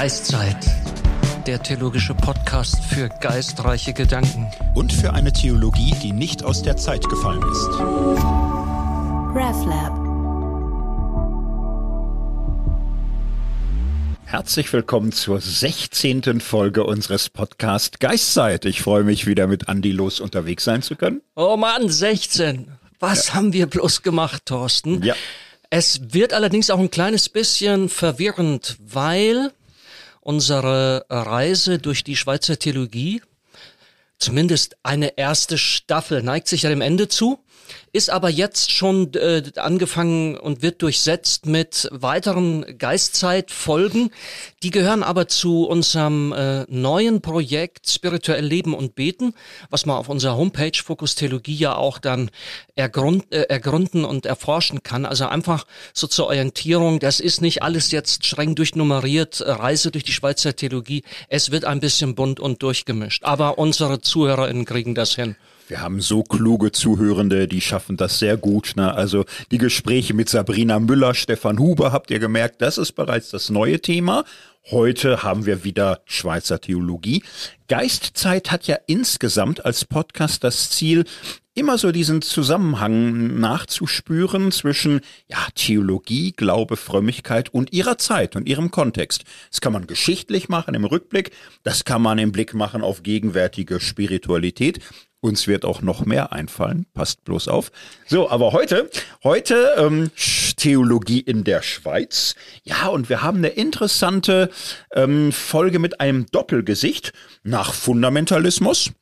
Geistzeit, der theologische Podcast für geistreiche Gedanken. Und für eine Theologie, die nicht aus der Zeit gefallen ist. RefLab. Herzlich willkommen zur 16. Folge unseres Podcast Geistzeit. Ich freue mich wieder mit Andi Los unterwegs sein zu können. Oh Mann, 16. Was ja. haben wir bloß gemacht, Thorsten? Ja. Es wird allerdings auch ein kleines bisschen verwirrend, weil unsere Reise durch die Schweizer Theologie, zumindest eine erste Staffel, neigt sich ja dem Ende zu ist aber jetzt schon äh, angefangen und wird durchsetzt mit weiteren Geistzeitfolgen. Die gehören aber zu unserem äh, neuen Projekt Spirituell Leben und Beten, was man auf unserer Homepage Fokus Theologie ja auch dann ergrund, äh, ergründen und erforschen kann. Also einfach so zur Orientierung, das ist nicht alles jetzt streng durchnummeriert, Reise durch die Schweizer Theologie. Es wird ein bisschen bunt und durchgemischt. Aber unsere ZuhörerInnen kriegen das hin. Wir haben so kluge Zuhörende, die schaffen das sehr gut. Ne? Also die Gespräche mit Sabrina Müller, Stefan Huber, habt ihr gemerkt, das ist bereits das neue Thema. Heute haben wir wieder Schweizer Theologie. Geistzeit hat ja insgesamt als Podcast das Ziel, immer so diesen Zusammenhang nachzuspüren zwischen ja, Theologie, Glaube, Frömmigkeit und ihrer Zeit und ihrem Kontext. Das kann man geschichtlich machen im Rückblick, das kann man im Blick machen auf gegenwärtige Spiritualität uns wird auch noch mehr einfallen. Passt bloß auf. So, aber heute, heute ähm, Theologie in der Schweiz. Ja, und wir haben eine interessante ähm, Folge mit einem Doppelgesicht nach Fundamentalismus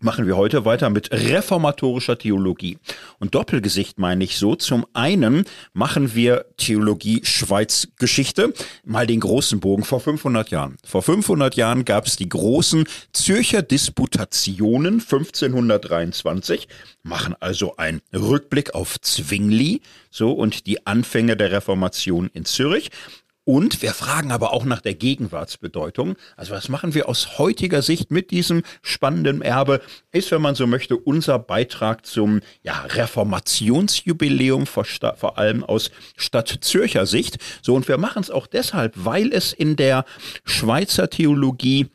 machen wir heute weiter mit reformatorischer Theologie. Und Doppelgesicht meine ich so. Zum einen machen wir Theologie Schweiz Geschichte, mal den großen Bogen vor 500 Jahren. Vor 500 Jahren gab es die großen Zürcher Disputationen 1523, machen also einen Rückblick auf Zwingli, so und die Anfänge der Reformation in Zürich. Und wir fragen aber auch nach der Gegenwartsbedeutung. Also was machen wir aus heutiger Sicht mit diesem spannenden Erbe? Ist, wenn man so möchte, unser Beitrag zum ja, Reformationsjubiläum, vor, vor allem aus Stadt Zürcher Sicht. So, und wir machen es auch deshalb, weil es in der Schweizer Theologie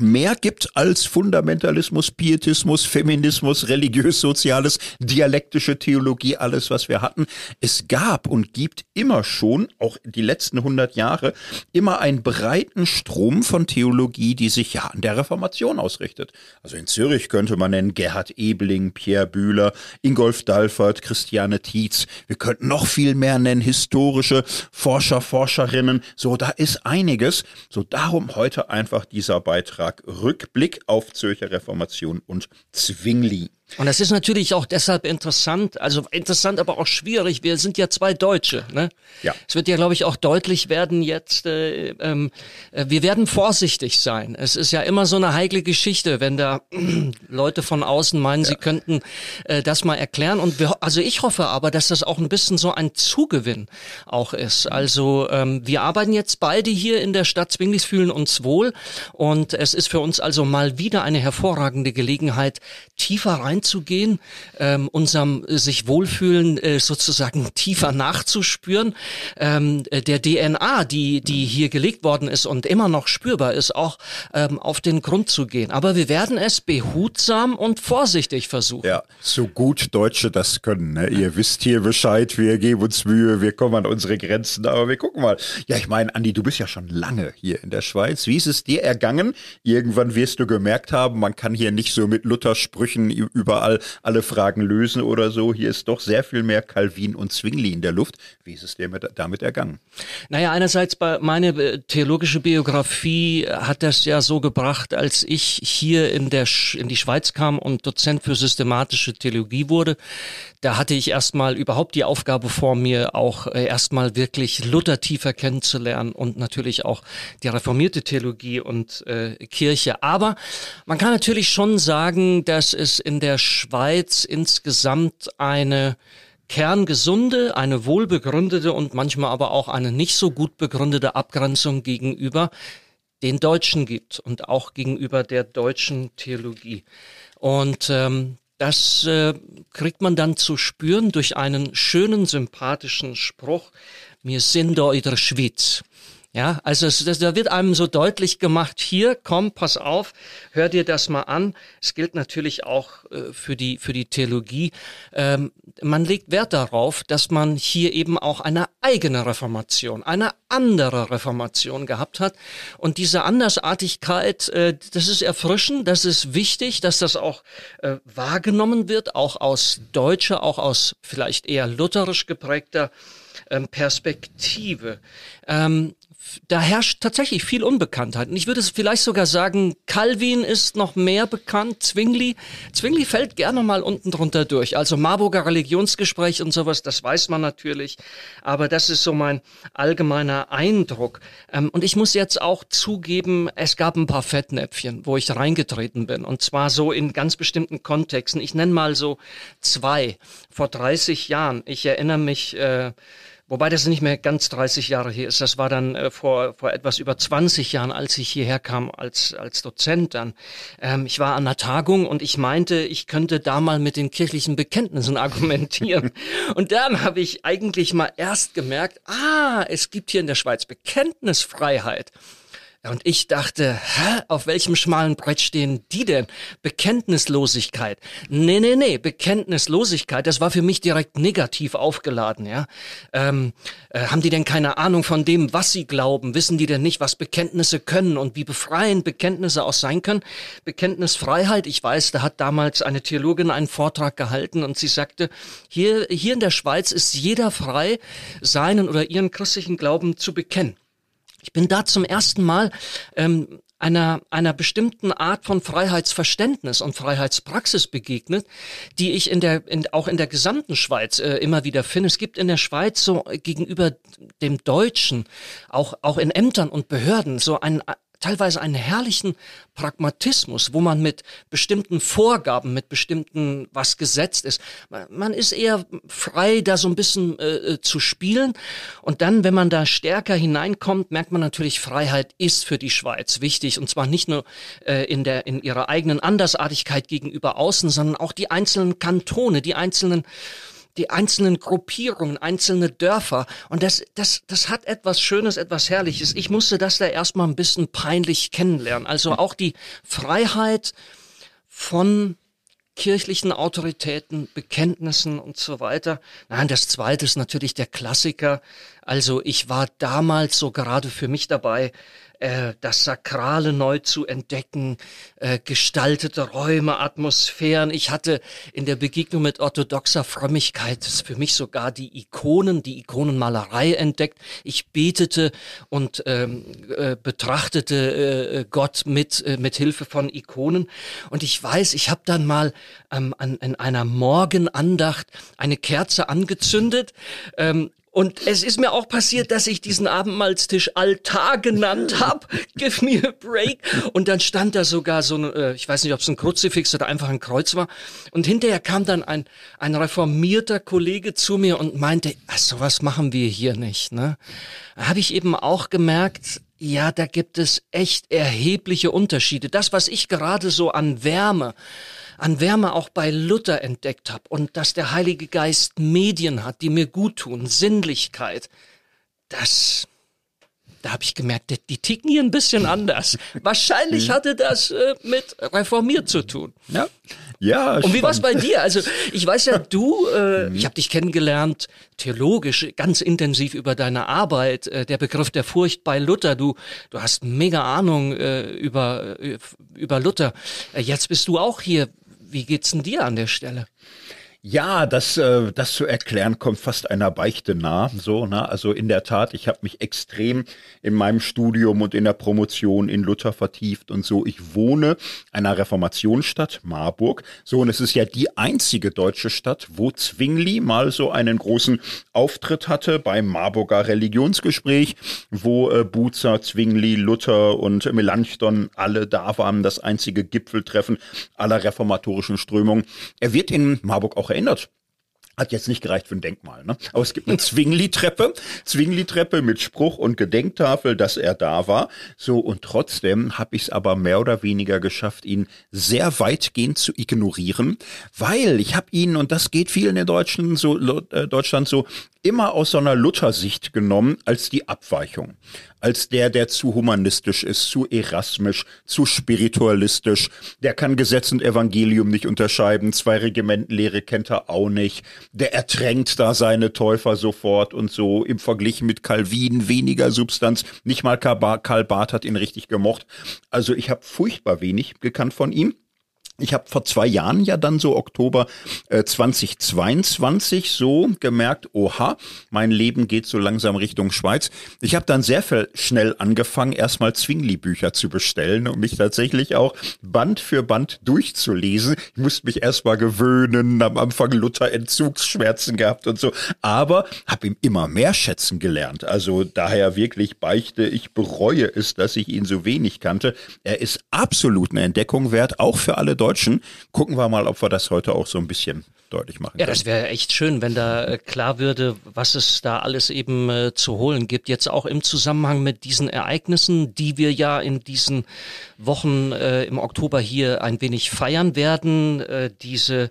mehr gibt als Fundamentalismus, Pietismus, Feminismus, religiös-soziales, dialektische Theologie, alles, was wir hatten. Es gab und gibt immer schon, auch die letzten 100 Jahre, immer einen breiten Strom von Theologie, die sich ja an der Reformation ausrichtet. Also in Zürich könnte man nennen Gerhard Ebling, Pierre Bühler, Ingolf Dalfert, Christiane Tietz. Wir könnten noch viel mehr nennen, historische Forscher, Forscherinnen. So, da ist einiges. So, darum heute einfach dieser Beitrag Beitrag Rückblick auf Zürcher Reformation und Zwingli. Und das ist natürlich auch deshalb interessant, also interessant, aber auch schwierig. Wir sind ja zwei Deutsche. Ne? Ja. Es wird ja, glaube ich, auch deutlich werden jetzt. Äh, ähm, äh, wir werden vorsichtig sein. Es ist ja immer so eine heikle Geschichte, wenn da Leute von außen meinen, ja. sie könnten äh, das mal erklären. Und wir, also ich hoffe aber, dass das auch ein bisschen so ein Zugewinn auch ist. Also ähm, wir arbeiten jetzt beide hier in der Stadt Zwinglis, fühlen uns wohl und es ist für uns also mal wieder eine hervorragende Gelegenheit, tiefer rein reinzugehen, ähm, unserem äh, sich wohlfühlen äh, sozusagen tiefer nachzuspüren, ähm, äh, der DNA, die die hier gelegt worden ist und immer noch spürbar ist, auch ähm, auf den Grund zu gehen. Aber wir werden es behutsam und vorsichtig versuchen. Ja, so gut Deutsche das können. Ne? Ihr wisst hier Bescheid, wir geben uns Mühe, wir kommen an unsere Grenzen, aber wir gucken mal. Ja, ich meine, Andi, du bist ja schon lange hier in der Schweiz. Wie ist es dir ergangen? Irgendwann wirst du gemerkt haben, man kann hier nicht so mit Luther-Sprüchen über überall alle Fragen lösen oder so. Hier ist doch sehr viel mehr Calvin und Zwingli in der Luft. Wie ist es dir mit, damit ergangen? Naja, einerseits bei meine äh, theologische Biografie hat das ja so gebracht, als ich hier in der in die Schweiz kam und Dozent für systematische Theologie wurde. Da hatte ich erstmal überhaupt die Aufgabe vor mir, auch äh, erstmal wirklich Luther tiefer kennenzulernen und natürlich auch die reformierte Theologie und äh, Kirche. Aber man kann natürlich schon sagen, dass es in der Schweiz insgesamt eine kerngesunde, eine wohlbegründete und manchmal aber auch eine nicht so gut begründete Abgrenzung gegenüber den Deutschen gibt und auch gegenüber der deutschen Theologie. Und ähm, das äh, kriegt man dann zu spüren durch einen schönen, sympathischen Spruch, mir sind da Schweiz. Ja, also das, da wird einem so deutlich gemacht, hier, komm, pass auf, hör dir das mal an. Es gilt natürlich auch äh, für die, für die Theologie. Ähm, man legt Wert darauf, dass man hier eben auch eine eigene Reformation, eine andere Reformation gehabt hat. Und diese Andersartigkeit, äh, das ist erfrischend, das ist wichtig, dass das auch äh, wahrgenommen wird, auch aus deutscher, auch aus vielleicht eher lutherisch geprägter ähm, Perspektive. Ähm, da herrscht tatsächlich viel Unbekanntheit. Und ich würde es vielleicht sogar sagen, Calvin ist noch mehr bekannt, Zwingli. Zwingli fällt gerne mal unten drunter durch. Also Marburger Religionsgespräch und sowas, das weiß man natürlich. Aber das ist so mein allgemeiner Eindruck. Ähm, und ich muss jetzt auch zugeben, es gab ein paar Fettnäpfchen, wo ich reingetreten bin. Und zwar so in ganz bestimmten Kontexten. Ich nenne mal so zwei. Vor 30 Jahren. Ich erinnere mich, äh, Wobei das nicht mehr ganz 30 Jahre hier ist. Das war dann äh, vor, vor etwas über 20 Jahren, als ich hierher kam als, als Dozent dann. Ähm, ich war an einer Tagung und ich meinte, ich könnte da mal mit den kirchlichen Bekenntnissen argumentieren. und dann habe ich eigentlich mal erst gemerkt, ah, es gibt hier in der Schweiz Bekenntnisfreiheit. Und ich dachte, hä, auf welchem schmalen Brett stehen die denn? Bekenntnislosigkeit. Nee, nee, nee, Bekenntnislosigkeit, das war für mich direkt negativ aufgeladen, ja. Ähm, äh, haben die denn keine Ahnung von dem, was sie glauben? Wissen die denn nicht, was Bekenntnisse können und wie befreiend Bekenntnisse auch sein können? Bekenntnisfreiheit, ich weiß, da hat damals eine Theologin einen Vortrag gehalten und sie sagte, hier, hier in der Schweiz ist jeder frei, seinen oder ihren christlichen Glauben zu bekennen. Ich bin da zum ersten Mal ähm, einer, einer bestimmten Art von Freiheitsverständnis und Freiheitspraxis begegnet, die ich in der, in, auch in der gesamten Schweiz äh, immer wieder finde. Es gibt in der Schweiz so gegenüber dem Deutschen, auch, auch in Ämtern und Behörden, so ein, teilweise einen herrlichen Pragmatismus, wo man mit bestimmten Vorgaben, mit bestimmten, was gesetzt ist, man ist eher frei, da so ein bisschen äh, äh, zu spielen. Und dann, wenn man da stärker hineinkommt, merkt man natürlich, Freiheit ist für die Schweiz wichtig. Und zwar nicht nur äh, in, der, in ihrer eigenen Andersartigkeit gegenüber außen, sondern auch die einzelnen Kantone, die einzelnen die einzelnen Gruppierungen, einzelne Dörfer. Und das, das, das hat etwas Schönes, etwas Herrliches. Ich musste das da erstmal ein bisschen peinlich kennenlernen. Also auch die Freiheit von kirchlichen Autoritäten, Bekenntnissen und so weiter. Nein, das zweite ist natürlich der Klassiker. Also ich war damals so gerade für mich dabei, äh, das Sakrale neu zu entdecken, äh, gestaltete Räume, Atmosphären. Ich hatte in der Begegnung mit orthodoxer Frömmigkeit für mich sogar die Ikonen, die Ikonenmalerei entdeckt. Ich betete und ähm, äh, betrachtete äh, Gott mit äh, mit Hilfe von Ikonen. Und ich weiß, ich habe dann mal ähm, an, in einer Morgenandacht eine Kerze angezündet. Ähm, und es ist mir auch passiert, dass ich diesen Abendmahlstisch Altar genannt habe. Give me a break. Und dann stand da sogar so ein, äh, ich weiß nicht, ob es ein Kruzifix oder einfach ein Kreuz war. Und hinterher kam dann ein, ein reformierter Kollege zu mir und meinte, ach, sowas machen wir hier nicht. Ne? Habe ich eben auch gemerkt, ja, da gibt es echt erhebliche Unterschiede. Das, was ich gerade so an Wärme, an Wärme auch bei Luther entdeckt habe und dass der Heilige Geist Medien hat, die mir gut tun, Sinnlichkeit, das, da habe ich gemerkt, die, die, ticken hier ein bisschen anders. Wahrscheinlich mhm. hatte das äh, mit reformiert zu tun. Ja. Ja, Und wie war es bei dir? Also ich weiß ja, du, äh, mhm. ich habe dich kennengelernt, theologisch, ganz intensiv über deine Arbeit, äh, der Begriff der Furcht bei Luther. Du, du hast mega Ahnung äh, über, äh, über Luther. Äh, jetzt bist du auch hier. Wie geht's denn dir an der Stelle? Ja, das, äh, das zu erklären kommt fast einer Beichte nah. So, ne? Also in der Tat, ich habe mich extrem in meinem Studium und in der Promotion in Luther vertieft und so. Ich wohne einer Reformationsstadt, Marburg. So, und es ist ja die einzige deutsche Stadt, wo Zwingli mal so einen großen Auftritt hatte beim Marburger Religionsgespräch, wo äh, Buzer, Zwingli, Luther und Melanchthon alle da waren. Das einzige Gipfeltreffen aller reformatorischen Strömungen. Er wird in Marburg auch erinnert. Hat jetzt nicht gereicht für ein Denkmal, ne? Aber es gibt eine Zwingli-Treppe, Zwingli-Treppe mit Spruch und Gedenktafel, dass er da war. So, und trotzdem habe ich es aber mehr oder weniger geschafft, ihn sehr weitgehend zu ignorieren, weil ich habe ihn, und das geht vielen in Deutschland so, äh, Deutschland so, immer aus so einer Luthersicht genommen als die Abweichung. Als der, der zu humanistisch ist, zu erasmisch, zu spiritualistisch. Der kann Gesetz und Evangelium nicht unterscheiden. Zwei Regimentenlehre kennt er auch nicht. Der ertränkt da seine Täufer sofort und so. Im Vergleich mit Calvin weniger Substanz. Nicht mal Karl Barth hat ihn richtig gemocht. Also ich habe furchtbar wenig gekannt von ihm. Ich habe vor zwei Jahren ja dann so Oktober äh, 2022 so gemerkt, oha, mein Leben geht so langsam Richtung Schweiz. Ich habe dann sehr schnell angefangen, erstmal Zwingli-Bücher zu bestellen und mich tatsächlich auch Band für Band durchzulesen. Ich musste mich erstmal gewöhnen, am Anfang Luther Entzugsschmerzen gehabt und so, aber habe ihm immer mehr schätzen gelernt. Also daher wirklich beichte, ich bereue es, dass ich ihn so wenig kannte. Er ist absolut eine Entdeckung wert, auch für alle Deutschen Deutschen. Gucken wir mal, ob wir das heute auch so ein bisschen deutlich machen Ja, das wäre echt schön, wenn da äh, klar würde, was es da alles eben äh, zu holen gibt. Jetzt auch im Zusammenhang mit diesen Ereignissen, die wir ja in diesen Wochen äh, im Oktober hier ein wenig feiern werden. Äh, diese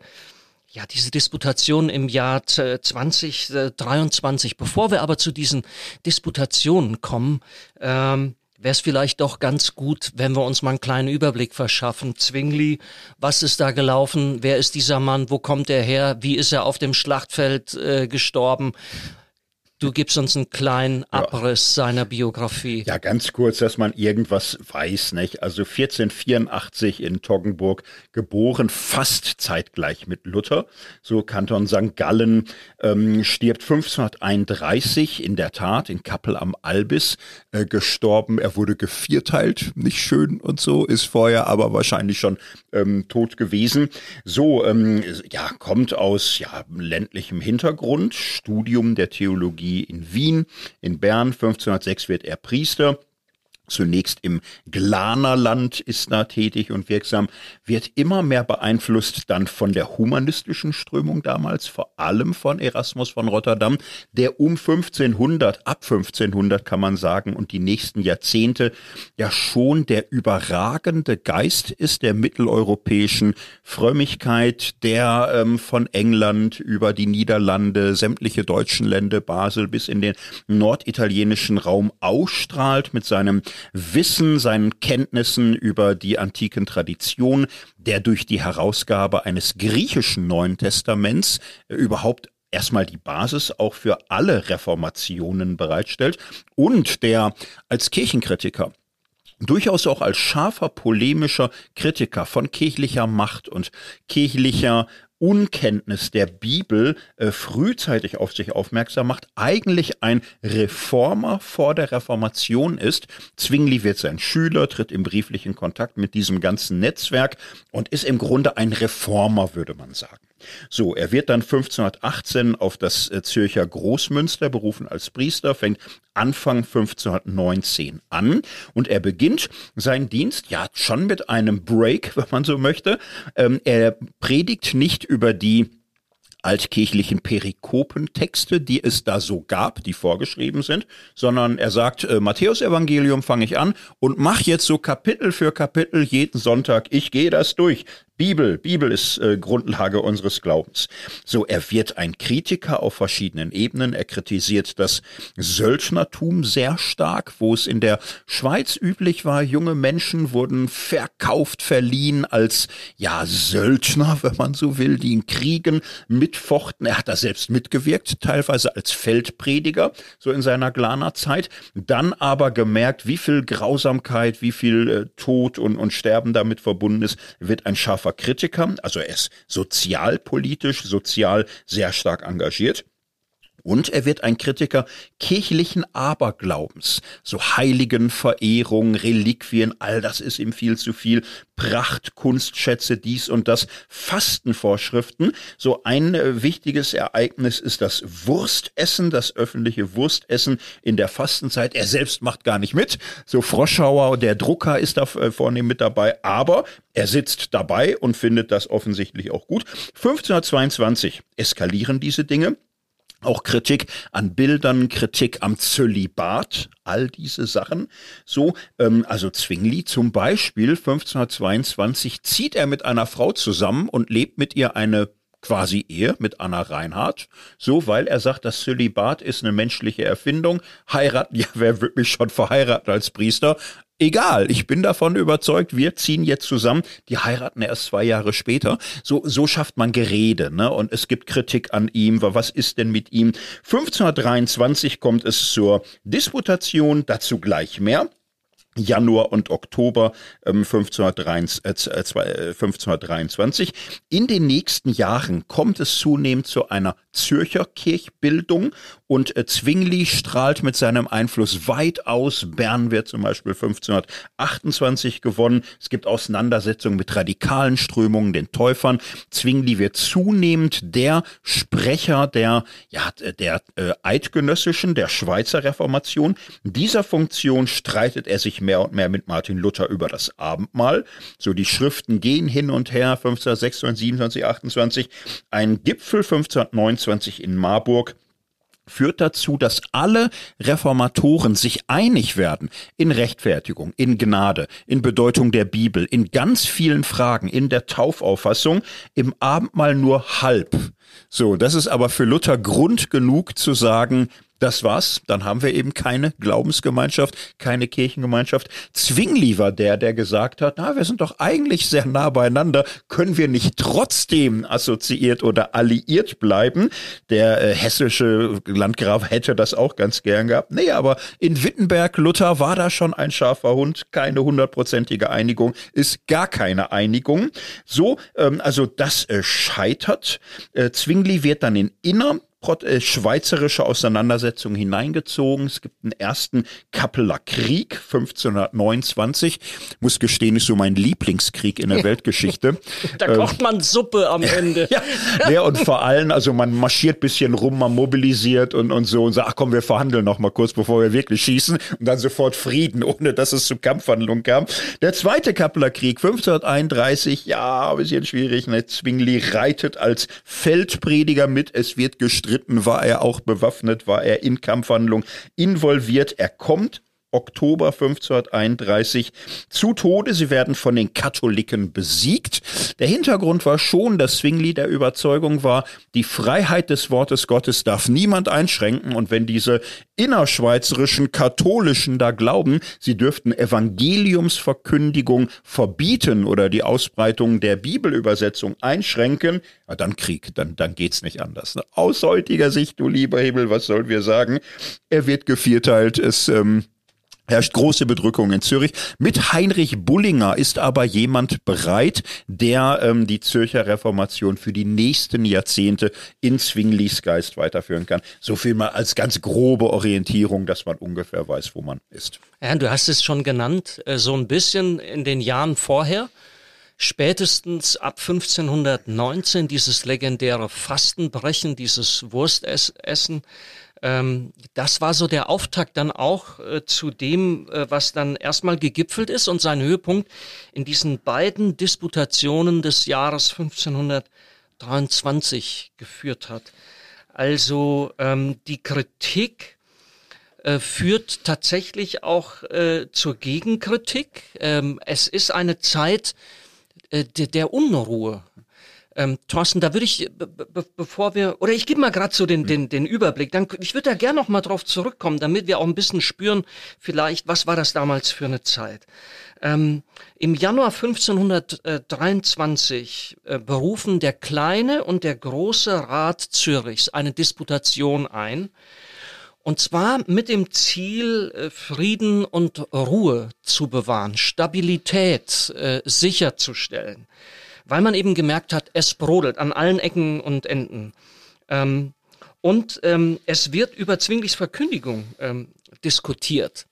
ja, diese Disputation im Jahr 2023. Bevor wir aber zu diesen Disputationen kommen, ähm, wäre es vielleicht doch ganz gut, wenn wir uns mal einen kleinen Überblick verschaffen. Zwingli, was ist da gelaufen? Wer ist dieser Mann? Wo kommt er her? Wie ist er auf dem Schlachtfeld äh, gestorben? Du gibst uns einen kleinen Abriss ja. seiner Biografie. Ja, ganz kurz, dass man irgendwas weiß, nicht? Also 1484 in Toggenburg geboren, fast zeitgleich mit Luther. So Kanton St. Gallen ähm, stirbt 1531 in der Tat in Kappel am Albis äh, gestorben. Er wurde gevierteilt, nicht schön und so, ist vorher aber wahrscheinlich schon ähm, tot gewesen. So, ähm, ja, kommt aus ja, ländlichem Hintergrund, Studium der Theologie Theologie in Wien. In Bern 1506 wird er Priester. Zunächst im Glanerland ist er tätig und wirksam, wird immer mehr beeinflusst dann von der humanistischen Strömung damals, vor allem von Erasmus von Rotterdam, der um 1500, ab 1500 kann man sagen, und die nächsten Jahrzehnte ja schon der überragende Geist ist der mitteleuropäischen Frömmigkeit, der ähm, von England über die Niederlande, sämtliche deutschen Länder, Basel bis in den norditalienischen Raum ausstrahlt mit seinem Wissen, seinen Kenntnissen über die antiken Traditionen, der durch die Herausgabe eines griechischen Neuen Testaments äh, überhaupt erstmal die Basis auch für alle Reformationen bereitstellt und der als Kirchenkritiker durchaus auch als scharfer polemischer Kritiker von kirchlicher Macht und kirchlicher Unkenntnis der Bibel äh, frühzeitig auf sich aufmerksam macht, eigentlich ein Reformer vor der Reformation ist. Zwingli wird sein Schüler, tritt im brieflichen Kontakt mit diesem ganzen Netzwerk und ist im Grunde ein Reformer, würde man sagen. So, er wird dann 1518 auf das äh, Zürcher Großmünster berufen als Priester, fängt Anfang 1519 an und er beginnt seinen Dienst, ja, schon mit einem Break, wenn man so möchte. Ähm, er predigt nicht über die altkirchlichen Perikopentexte, die es da so gab, die vorgeschrieben sind, sondern er sagt, äh, Matthäus Evangelium fange ich an und mach jetzt so Kapitel für Kapitel jeden Sonntag. Ich gehe das durch. Bibel, Bibel ist äh, Grundlage unseres Glaubens. So, er wird ein Kritiker auf verschiedenen Ebenen. Er kritisiert das Söldnertum sehr stark, wo es in der Schweiz üblich war, junge Menschen wurden verkauft, verliehen als, ja, Söldner, wenn man so will, die in Kriegen mitfochten. Er hat da selbst mitgewirkt, teilweise als Feldprediger, so in seiner Glaner Zeit. Dann aber gemerkt, wie viel Grausamkeit, wie viel äh, Tod und, und Sterben damit verbunden ist, wird ein scharfer scharfer Kritiker, also er ist sozialpolitisch, sozial sehr stark engagiert. Und er wird ein Kritiker kirchlichen Aberglaubens, so heiligen Verehrung, Reliquien, all das ist ihm viel zu viel, Pracht, Kunstschätze, dies und das, Fastenvorschriften. So ein äh, wichtiges Ereignis ist das Wurstessen, das öffentliche Wurstessen in der Fastenzeit. Er selbst macht gar nicht mit. So Froschauer, der Drucker ist da äh, vorne mit dabei, aber er sitzt dabei und findet das offensichtlich auch gut. 1522 eskalieren diese Dinge. Auch Kritik an Bildern, Kritik am Zölibat, all diese Sachen. So, ähm, also Zwingli zum Beispiel 1522 zieht er mit einer Frau zusammen und lebt mit ihr eine quasi Ehe mit Anna Reinhardt, so weil er sagt, das Zölibat ist eine menschliche Erfindung. Heiraten, ja, wer wird mich schon verheiraten als Priester? Egal, ich bin davon überzeugt, wir ziehen jetzt zusammen. Die heiraten erst zwei Jahre später. So, so schafft man Gerede, ne? Und es gibt Kritik an ihm. Was ist denn mit ihm? 1523 kommt es zur Disputation, dazu gleich mehr. Januar und Oktober ähm, 1523, äh, 1523. Äh, In den nächsten Jahren kommt es zunehmend zu einer Zürcher Kirchbildung und äh, Zwingli strahlt mit seinem Einfluss weit aus. Bern wird zum Beispiel 1528 gewonnen. Es gibt Auseinandersetzungen mit radikalen Strömungen, den Täufern. Zwingli wird zunehmend der Sprecher der, ja, der äh, eidgenössischen, der Schweizer Reformation. In dieser Funktion streitet er sich mehr und mehr mit Martin Luther über das Abendmahl. So die Schriften gehen hin und her, 1526, 27, 28. Ein Gipfel 1529 in Marburg führt dazu, dass alle Reformatoren sich einig werden in Rechtfertigung, in Gnade, in Bedeutung der Bibel, in ganz vielen Fragen, in der Taufauffassung, im Abendmahl nur halb. So, das ist aber für Luther Grund genug zu sagen, das war's. Dann haben wir eben keine Glaubensgemeinschaft, keine Kirchengemeinschaft. Zwingli war der, der gesagt hat, na, wir sind doch eigentlich sehr nah beieinander. Können wir nicht trotzdem assoziiert oder alliiert bleiben? Der äh, hessische Landgraf hätte das auch ganz gern gehabt. Nee, aber in Wittenberg, Luther war da schon ein scharfer Hund. Keine hundertprozentige Einigung, ist gar keine Einigung. So, ähm, also das äh, scheitert. Äh, Zwingli wird dann in Inner schweizerische Auseinandersetzungen hineingezogen. Es gibt einen ersten Kappeler Krieg 1529. Muss gestehen, ist so mein Lieblingskrieg in der Weltgeschichte. da ähm, kocht man Suppe am Ende. ja, ja, und vor allem, also man marschiert bisschen rum, man mobilisiert und, und so und sagt, ach komm, wir verhandeln noch mal kurz, bevor wir wirklich schießen und dann sofort Frieden, ohne dass es zu Kampfhandlungen kam. Der zweite Kappeler Krieg 1531, ja, ein bisschen schwierig, ne? Zwingli reitet als Feldprediger mit, es wird gestritten gestritten, war er auch bewaffnet, war er in Kampfhandlung involviert. Er kommt Oktober 1531 zu Tode. Sie werden von den Katholiken besiegt. Der Hintergrund war schon, dass Zwingli der Überzeugung war, die Freiheit des Wortes Gottes darf niemand einschränken und wenn diese innerschweizerischen Katholischen da glauben, sie dürften Evangeliumsverkündigung verbieten oder die Ausbreitung der Bibelübersetzung einschränken, ja, dann Krieg, dann, dann geht's nicht anders. Aus heutiger Sicht, du lieber Himmel, was sollen wir sagen? Er wird gevierteilt, es ähm, herrscht große Bedrückung in Zürich. Mit Heinrich Bullinger ist aber jemand bereit, der ähm, die Zürcher Reformation für die nächsten Jahrzehnte in Zwinglis Geist weiterführen kann. So viel mal als ganz grobe Orientierung, dass man ungefähr weiß, wo man ist. Ja, du hast es schon genannt, äh, so ein bisschen in den Jahren vorher. Spätestens ab 1519 dieses legendäre Fastenbrechen, dieses Wurstessen, ähm, das war so der Auftakt dann auch äh, zu dem, äh, was dann erstmal gegipfelt ist und sein Höhepunkt in diesen beiden Disputationen des Jahres 1523 geführt hat. Also ähm, die Kritik äh, führt tatsächlich auch äh, zur Gegenkritik. Ähm, es ist eine Zeit äh, der, der Unruhe. Ähm, Thorsten, da würde ich, be bevor wir, oder ich gebe mal gerade so den, den, den Überblick, dann, ich würde da gerne noch mal drauf zurückkommen, damit wir auch ein bisschen spüren, vielleicht, was war das damals für eine Zeit. Ähm, Im Januar 1523 äh, berufen der kleine und der große Rat Zürichs eine Disputation ein, und zwar mit dem Ziel, äh, Frieden und Ruhe zu bewahren, Stabilität äh, sicherzustellen weil man eben gemerkt hat, es brodelt an allen Ecken und Enden. Ähm, und ähm, es wird über Zwinglis Verkündigung ähm, diskutiert.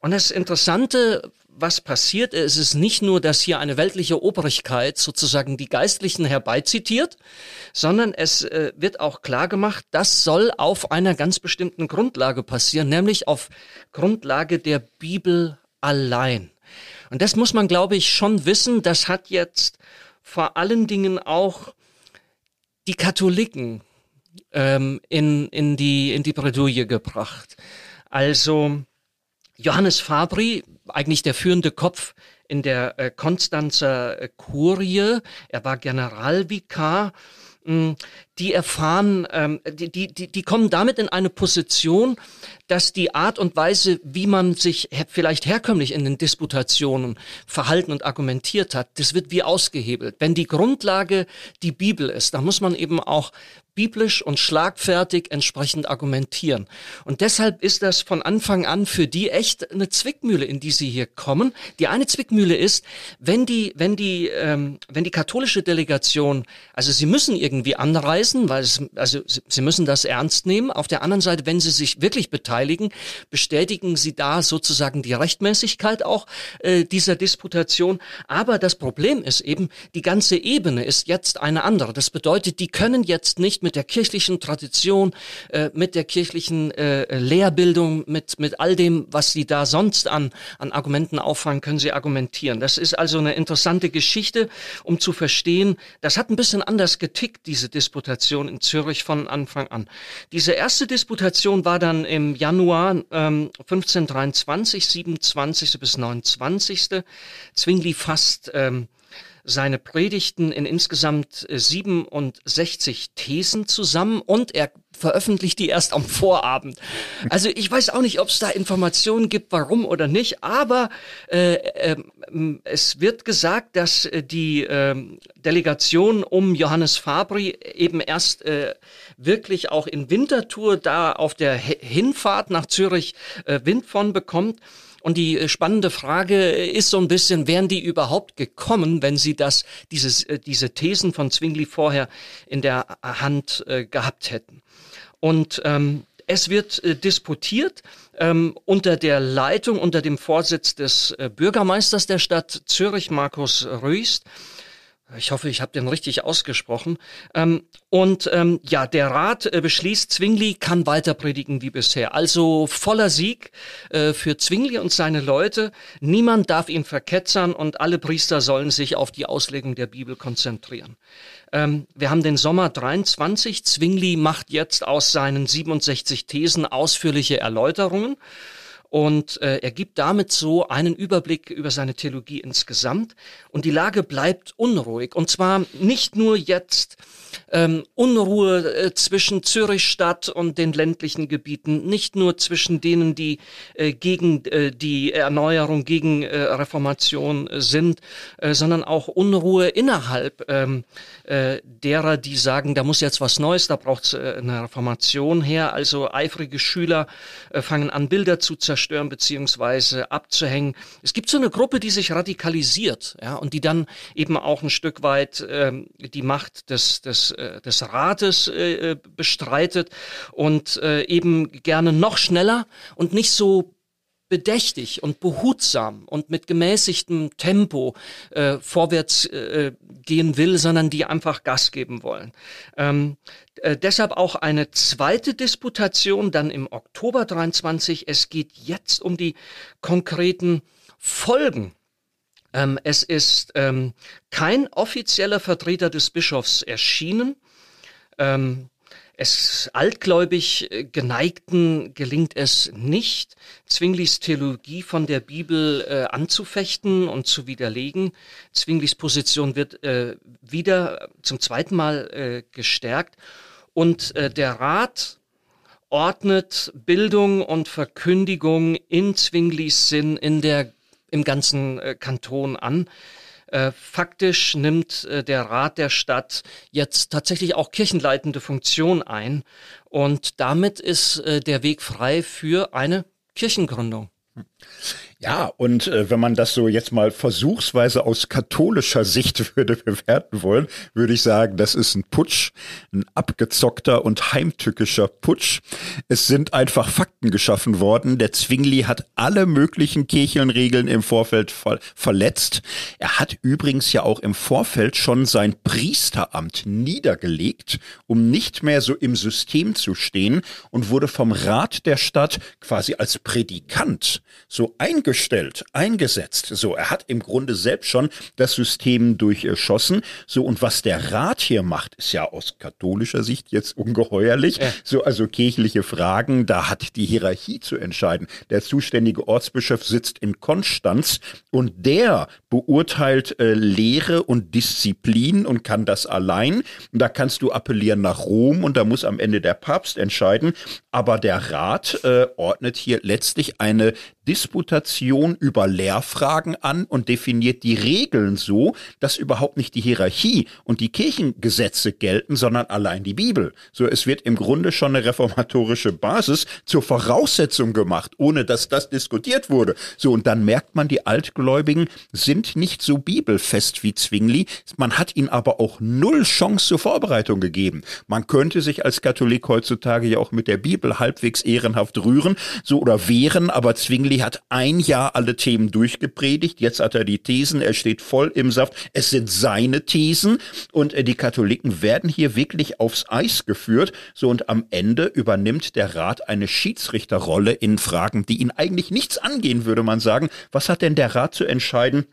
Und das Interessante, was passiert, ist es nicht nur, dass hier eine weltliche Obrigkeit sozusagen die Geistlichen herbeizitiert, sondern es äh, wird auch klar gemacht, das soll auf einer ganz bestimmten Grundlage passieren, nämlich auf Grundlage der Bibel allein. Und das muss man, glaube ich, schon wissen. Das hat jetzt vor allen Dingen auch die Katholiken ähm, in, in, die, in die Bredouille gebracht. Also Johannes Fabri, eigentlich der führende Kopf in der äh, Konstanzer äh, Kurie, er war Generalvikar die erfahren, ähm, die, die, die kommen damit in eine Position, dass die Art und Weise, wie man sich vielleicht herkömmlich in den Disputationen verhalten und argumentiert hat, das wird wie ausgehebelt. Wenn die Grundlage die Bibel ist, dann muss man eben auch biblisch und schlagfertig entsprechend argumentieren. Und deshalb ist das von Anfang an für die echt eine Zwickmühle, in die sie hier kommen. Die eine Zwickmühle ist, wenn die, wenn die, ähm, wenn die katholische Delegation, also sie müssen irgendwie anreisen, weil es, also sie müssen das ernst nehmen. Auf der anderen Seite, wenn sie sich wirklich beteiligen, bestätigen sie da sozusagen die Rechtmäßigkeit auch äh, dieser Disputation. Aber das Problem ist eben, die ganze Ebene ist jetzt eine andere. Das bedeutet, die können jetzt nicht mit der kirchlichen Tradition, äh, mit der kirchlichen äh, Lehrbildung, mit, mit all dem, was sie da sonst an, an Argumenten auffangen, können sie argumentieren. Das ist also eine interessante Geschichte, um zu verstehen, das hat ein bisschen anders getickt, diese Disputation in Zürich von Anfang an. Diese erste Disputation war dann im Januar ähm, 1523, 27. bis 29. Zwingli fast ähm, seine Predigten in insgesamt 67 äh, Thesen zusammen und er veröffentlicht die erst am Vorabend. Also ich weiß auch nicht, ob es da Informationen gibt, warum oder nicht, aber äh, äh, es wird gesagt, dass äh, die äh, Delegation um Johannes Fabri eben erst äh, wirklich auch in Wintertour da auf der Hinfahrt nach Zürich äh, Wind von bekommt. Und die äh, spannende Frage ist so ein bisschen, wären die überhaupt gekommen, wenn sie das, dieses, äh, diese Thesen von Zwingli vorher in der Hand äh, gehabt hätten? Und ähm, es wird äh, disputiert ähm, unter der Leitung, unter dem Vorsitz des äh, Bürgermeisters der Stadt Zürich, Markus Rüst. Ich hoffe, ich habe den richtig ausgesprochen. Ähm, und ähm, ja, der Rat äh, beschließt, Zwingli kann weiter predigen wie bisher. Also voller Sieg äh, für Zwingli und seine Leute. Niemand darf ihn verketzern und alle Priester sollen sich auf die Auslegung der Bibel konzentrieren. Ähm, wir haben den Sommer 23. Zwingli macht jetzt aus seinen 67 Thesen ausführliche Erläuterungen. Und äh, er gibt damit so einen Überblick über seine Theologie insgesamt. Und die Lage bleibt unruhig. Und zwar nicht nur jetzt ähm, Unruhe äh, zwischen Zürich Stadt und den ländlichen Gebieten, nicht nur zwischen denen, die äh, gegen äh, die Erneuerung, gegen äh, Reformation äh, sind, äh, sondern auch Unruhe innerhalb ähm, äh, derer, die sagen, da muss jetzt was Neues, da braucht es äh, eine Reformation her. Also eifrige Schüler äh, fangen an, Bilder zu zerstören beziehungsweise abzuhängen. Es gibt so eine Gruppe, die sich radikalisiert, ja, und die dann eben auch ein Stück weit äh, die Macht des, des, äh, des Rates äh, äh, bestreitet und eben gerne noch schneller und nicht so bedächtig und behutsam und mit gemäßigtem Tempo äh, vorwärts äh, gehen will, sondern die einfach Gas geben wollen. Ähm, äh, deshalb auch eine zweite Disputation dann im Oktober 23. Es geht jetzt um die konkreten Folgen ähm, es ist ähm, kein offizieller Vertreter des Bischofs erschienen. Ähm, es altgläubig äh, Geneigten gelingt es nicht, Zwinglis Theologie von der Bibel äh, anzufechten und zu widerlegen. Zwinglis Position wird äh, wieder zum zweiten Mal äh, gestärkt und äh, der Rat ordnet Bildung und Verkündigung in Zwinglis Sinn in der im ganzen äh, Kanton an. Äh, faktisch nimmt äh, der Rat der Stadt jetzt tatsächlich auch kirchenleitende Funktion ein und damit ist der Weg frei für eine Kirchengründung. Ja, und äh, wenn man das so jetzt mal versuchsweise aus katholischer Sicht würde bewerten wollen, würde ich sagen, das ist ein Putsch, ein abgezockter und heimtückischer Putsch. Es sind einfach Fakten geschaffen worden. Der Zwingli hat alle möglichen Kirchenregeln im Vorfeld ver verletzt. Er hat übrigens ja auch im Vorfeld schon sein Priesteramt niedergelegt, um nicht mehr so im System zu stehen und wurde vom Rat der Stadt quasi als Predikant so eingestellt, eingesetzt. So, er hat im Grunde selbst schon das System durchschossen. So, und was der Rat hier macht, ist ja aus katholischer Sicht jetzt ungeheuerlich. Ja. So, also kirchliche Fragen, da hat die Hierarchie zu entscheiden. Der zuständige Ortsbischof sitzt in Konstanz und der beurteilt äh, Lehre und Disziplin und kann das allein. Und da kannst du appellieren nach Rom und da muss am Ende der Papst entscheiden. Aber der Rat äh, ordnet hier letztlich eine Disputation über Lehrfragen an und definiert die Regeln so, dass überhaupt nicht die Hierarchie und die Kirchengesetze gelten, sondern allein die Bibel. So, es wird im Grunde schon eine reformatorische Basis zur Voraussetzung gemacht, ohne dass das diskutiert wurde. So, und dann merkt man, die Altgläubigen sind nicht so bibelfest wie Zwingli. Man hat ihnen aber auch null Chance zur Vorbereitung gegeben. Man könnte sich als Katholik heutzutage ja auch mit der Bibel halbwegs ehrenhaft rühren, so oder wehren, aber Zwingli Kennedy hat ein Jahr alle Themen durchgepredigt. Jetzt hat er die Thesen. Er steht voll im Saft. Es sind seine Thesen. Und äh, die Katholiken werden hier wirklich aufs Eis geführt. So und am Ende übernimmt der Rat eine Schiedsrichterrolle in Fragen, die ihn eigentlich nichts angehen, würde man sagen. Was hat denn der Rat zu entscheiden?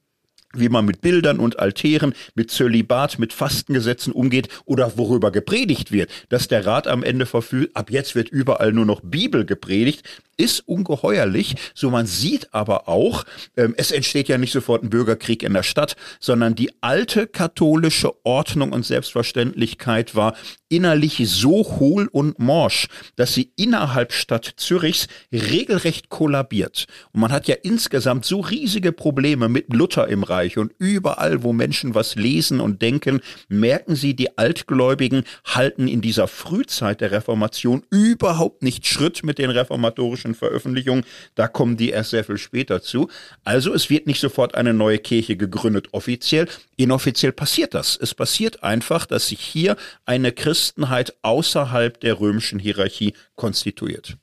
wie man mit Bildern und Altären, mit Zölibat, mit Fastengesetzen umgeht oder worüber gepredigt wird. Dass der Rat am Ende verfügt, ab jetzt wird überall nur noch Bibel gepredigt, ist ungeheuerlich. So man sieht aber auch, ähm, es entsteht ja nicht sofort ein Bürgerkrieg in der Stadt, sondern die alte katholische Ordnung und Selbstverständlichkeit war innerlich so hohl und morsch, dass sie innerhalb Stadt Zürichs regelrecht kollabiert. Und man hat ja insgesamt so riesige Probleme mit Luther im Reich und überall, wo Menschen was lesen und denken, merken sie, die Altgläubigen halten in dieser Frühzeit der Reformation überhaupt nicht Schritt mit den reformatorischen historischen Veröffentlichungen. Da kommen die erst sehr viel später zu. Also es wird nicht sofort eine neue Kirche gegründet offiziell. Inoffiziell passiert das. Es passiert einfach, dass sich hier eine Christenheit außerhalb der römischen Hierarchie konstituiert.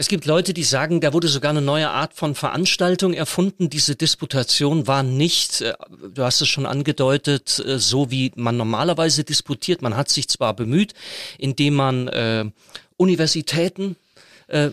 Es gibt Leute, die sagen, da wurde sogar eine neue Art von Veranstaltung erfunden. Diese Disputation war nicht, äh, du hast es schon angedeutet, äh, so wie man normalerweise disputiert. Man hat sich zwar bemüht, indem man äh, Universitäten äh,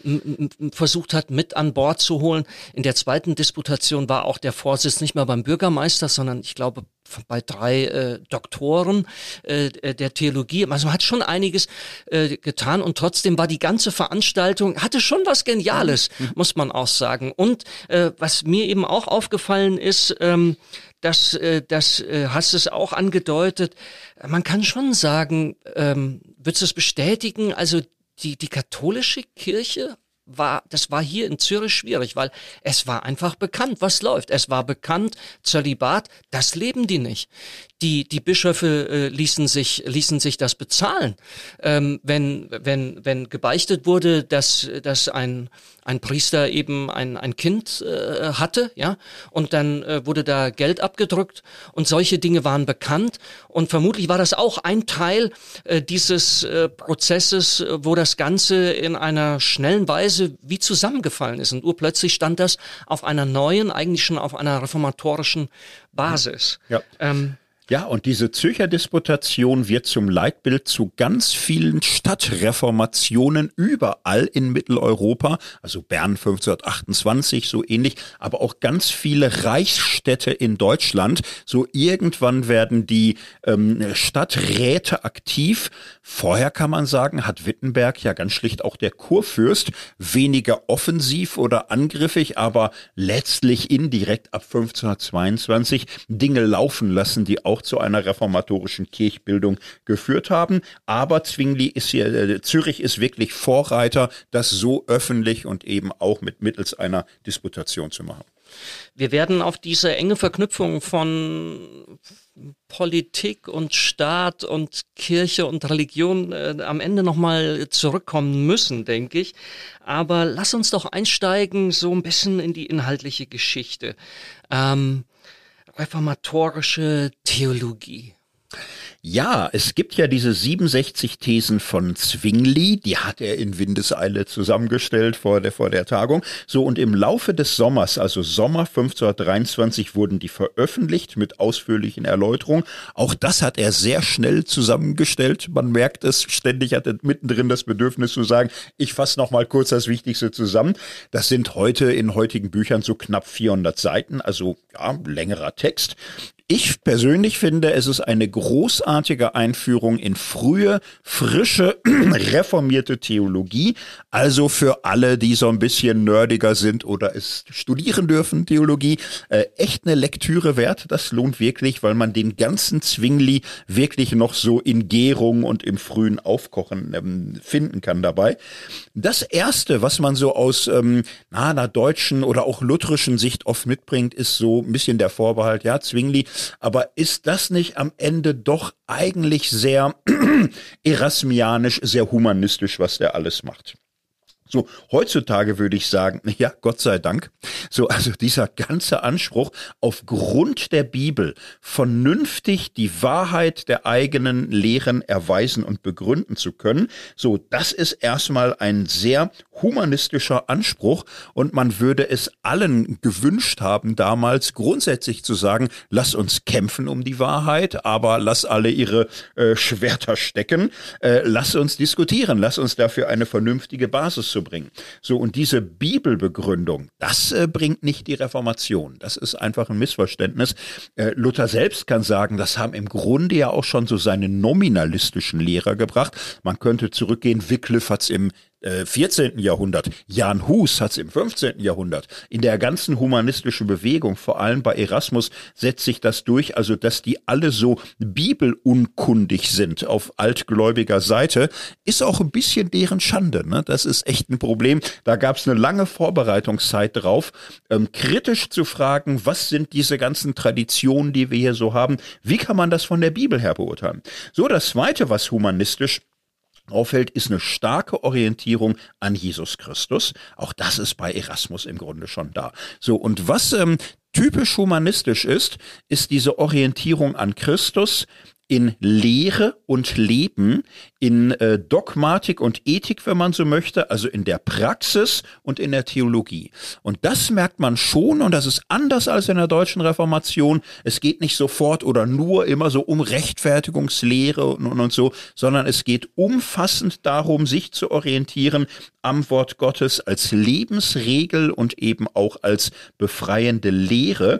versucht hat, mit an Bord zu holen. In der zweiten Disputation war auch der Vorsitz nicht mehr beim Bürgermeister, sondern ich glaube bei drei äh, Doktoren äh, der Theologie. Also man hat schon einiges äh, getan und trotzdem war die ganze Veranstaltung, hatte schon was Geniales, mhm. muss man auch sagen. Und äh, was mir eben auch aufgefallen ist, ähm, das, äh, das äh, hast es auch angedeutet, man kann schon sagen, ähm, würdest du es bestätigen, also die, die katholische Kirche war, das war hier in Zürich schwierig, weil es war einfach bekannt, was läuft. Es war bekannt, Zölibat, das leben die nicht. Die, die Bischöfe äh, ließen sich, ließen sich das bezahlen. Ähm, wenn, wenn, wenn gebeichtet wurde, dass, dass ein, ein Priester eben ein, ein Kind äh, hatte, ja, und dann äh, wurde da Geld abgedrückt und solche Dinge waren bekannt und vermutlich war das auch ein Teil äh, dieses äh, Prozesses, wo das Ganze in einer schnellen Weise wie zusammengefallen ist und urplötzlich stand das auf einer neuen, eigentlich schon auf einer reformatorischen Basis. Ja. Ähm, ja, und diese Zürcher Disputation wird zum Leitbild zu ganz vielen Stadtreformationen überall in Mitteleuropa, also Bern 1528 so ähnlich, aber auch ganz viele Reichsstädte in Deutschland. So irgendwann werden die ähm, Stadträte aktiv. Vorher kann man sagen, hat Wittenberg ja ganz schlicht auch der Kurfürst weniger offensiv oder angriffig, aber letztlich indirekt ab 1522 Dinge laufen lassen, die auch auch zu einer reformatorischen Kirchbildung geführt haben. Aber Zwingli ist hier, äh, Zürich ist wirklich Vorreiter, das so öffentlich und eben auch mit mittels einer Disputation zu machen. Wir werden auf diese enge Verknüpfung von Politik und Staat und Kirche und Religion äh, am Ende nochmal zurückkommen müssen, denke ich. Aber lass uns doch einsteigen so ein bisschen in die inhaltliche Geschichte. Ähm, reformatorische Theologie. Ja, es gibt ja diese 67 Thesen von Zwingli, die hat er in Windeseile zusammengestellt vor der, vor der Tagung. So, und im Laufe des Sommers, also Sommer 1523, wurden die veröffentlicht mit ausführlichen Erläuterungen. Auch das hat er sehr schnell zusammengestellt. Man merkt es, ständig hat er mittendrin das Bedürfnis zu sagen, ich fasse noch mal kurz das Wichtigste zusammen. Das sind heute in heutigen Büchern so knapp 400 Seiten, also ja, längerer Text. Ich persönlich finde, es ist eine großartige Einführung in frühe, frische, reformierte Theologie. Also für alle, die so ein bisschen nerdiger sind oder es studieren dürfen, Theologie, äh, echt eine Lektüre wert. Das lohnt wirklich, weil man den ganzen Zwingli wirklich noch so in Gärung und im frühen Aufkochen ähm, finden kann dabei. Das erste, was man so aus ähm, na, einer deutschen oder auch lutherischen Sicht oft mitbringt, ist so ein bisschen der Vorbehalt, ja, Zwingli aber ist das nicht am Ende doch eigentlich sehr erasmianisch, sehr humanistisch, was der alles macht? So, heutzutage würde ich sagen, ja, Gott sei Dank. So, also dieser ganze Anspruch, aufgrund der Bibel vernünftig die Wahrheit der eigenen Lehren erweisen und begründen zu können. So, das ist erstmal ein sehr humanistischer Anspruch und man würde es allen gewünscht haben, damals grundsätzlich zu sagen, lass uns kämpfen um die Wahrheit, aber lass alle ihre äh, Schwerter stecken, äh, lass uns diskutieren, lass uns dafür eine vernünftige Basis zu bringen. So, und diese Bibelbegründung, das äh, bringt nicht die Reformation. Das ist einfach ein Missverständnis. Äh, Luther selbst kann sagen, das haben im Grunde ja auch schon so seine nominalistischen Lehrer gebracht. Man könnte zurückgehen, Wycliffe hat es im 14. Äh, Jahrhundert. Jan Hus hat es im 15. Jahrhundert. In der ganzen humanistischen Bewegung, vor allem bei Erasmus, setzt sich das durch, also dass die alle so bibelunkundig sind auf altgläubiger Seite, ist auch ein bisschen deren Schande. Ne? Das ist echt ein Problem. Da gab es eine lange Vorbereitungszeit drauf, ähm, kritisch zu fragen, was sind diese ganzen Traditionen, die wir hier so haben, wie kann man das von der Bibel her beurteilen? So, das Zweite, was humanistisch auffällt, ist eine starke Orientierung an Jesus Christus. Auch das ist bei Erasmus im Grunde schon da. So, und was ähm, typisch humanistisch ist, ist diese Orientierung an Christus, in Lehre und Leben, in äh, Dogmatik und Ethik, wenn man so möchte, also in der Praxis und in der Theologie. Und das merkt man schon und das ist anders als in der deutschen Reformation. Es geht nicht sofort oder nur immer so um Rechtfertigungslehre und, und, und so, sondern es geht umfassend darum, sich zu orientieren am Wort Gottes als Lebensregel und eben auch als befreiende Lehre.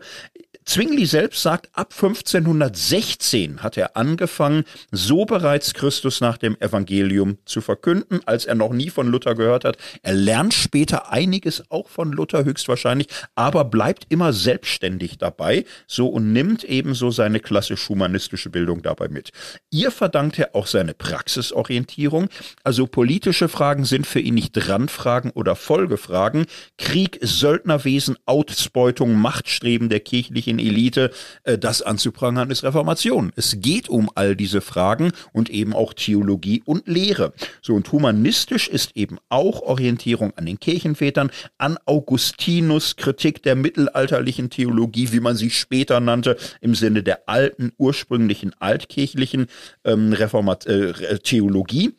Zwingli selbst sagt, ab 1516 hat er angefangen, so bereits Christus nach dem Evangelium zu verkünden, als er noch nie von Luther gehört hat. Er lernt später einiges auch von Luther höchstwahrscheinlich, aber bleibt immer selbstständig dabei, so und nimmt ebenso seine klassisch-humanistische Bildung dabei mit. Ihr verdankt er auch seine Praxisorientierung, also politische Fragen sind für ihn nicht Randfragen oder Folgefragen. Krieg, Söldnerwesen, Ausbeutung, Machtstreben der kirchlichen westlichen Elite, äh, das anzuprangern ist Reformation. Es geht um all diese Fragen und eben auch Theologie und Lehre. So und humanistisch ist eben auch Orientierung an den Kirchenvätern, an Augustinus, Kritik der mittelalterlichen Theologie, wie man sie später nannte, im Sinne der alten, ursprünglichen altkirchlichen ähm, Reformat äh, Theologie.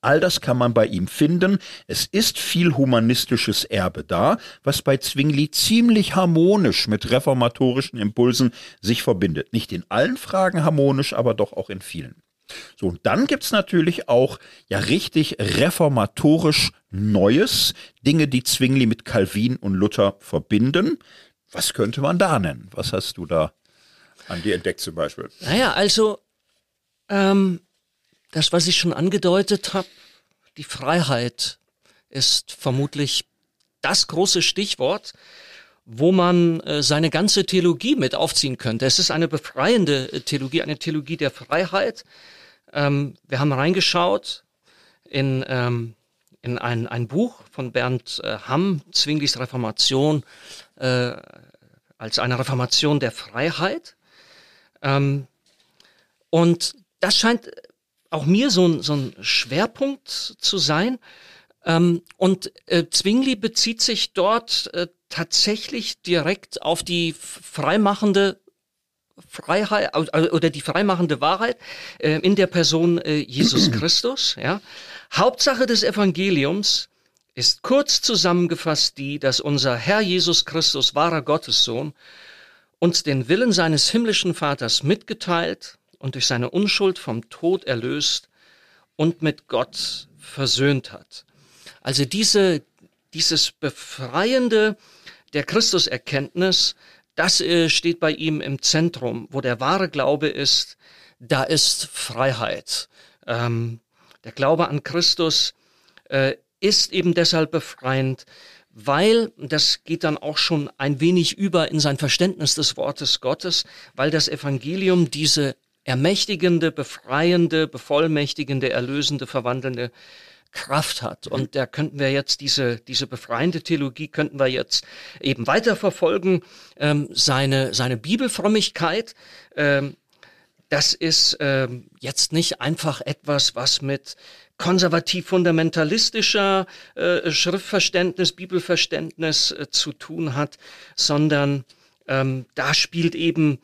All das kann man bei ihm finden. Es ist viel humanistisches Erbe da, was bei Zwingli ziemlich harmonisch mit reformatorischen Impulsen sich verbindet. Nicht in allen Fragen harmonisch, aber doch auch in vielen. So, und dann gibt's natürlich auch ja richtig reformatorisch Neues, Dinge, die Zwingli mit Calvin und Luther verbinden. Was könnte man da nennen? Was hast du da an dir entdeckt zum Beispiel? Naja, also ähm, das, was ich schon angedeutet habe, die Freiheit ist vermutlich das große Stichwort, wo man äh, seine ganze Theologie mit aufziehen könnte. Es ist eine befreiende äh, Theologie, eine Theologie der Freiheit. Ähm, wir haben reingeschaut in, ähm, in ein, ein Buch von Bernd äh, Hamm, Zwinglis Reformation, als eine Reformation der Freiheit. Ähm, und das scheint auch mir so ein, so ein Schwerpunkt zu sein. Ähm, und äh, Zwingli bezieht sich dort äh, tatsächlich direkt auf die freimachende Freiheit oder die freimachende Wahrheit äh, in der Person äh, Jesus Christus. Ja. Hauptsache des Evangeliums ist kurz zusammengefasst die, dass unser Herr Jesus Christus, wahrer Gottessohn, uns den Willen seines himmlischen Vaters mitgeteilt und durch seine Unschuld vom Tod erlöst und mit Gott versöhnt hat. Also diese, dieses Befreiende der Christuserkenntnis, das äh, steht bei ihm im Zentrum. Wo der wahre Glaube ist, da ist Freiheit. Ähm, der Glaube an Christus äh, ist eben deshalb befreiend, weil, das geht dann auch schon ein wenig über in sein Verständnis des Wortes Gottes, weil das Evangelium diese ermächtigende, befreiende, bevollmächtigende, erlösende, verwandelnde Kraft hat. Und da könnten wir jetzt diese, diese befreiende Theologie könnten wir jetzt eben weiterverfolgen. Ähm, seine, seine Bibelfrömmigkeit, ähm, das ist ähm, jetzt nicht einfach etwas, was mit konservativ-fundamentalistischer äh, Schriftverständnis, Bibelverständnis äh, zu tun hat, sondern ähm, da spielt eben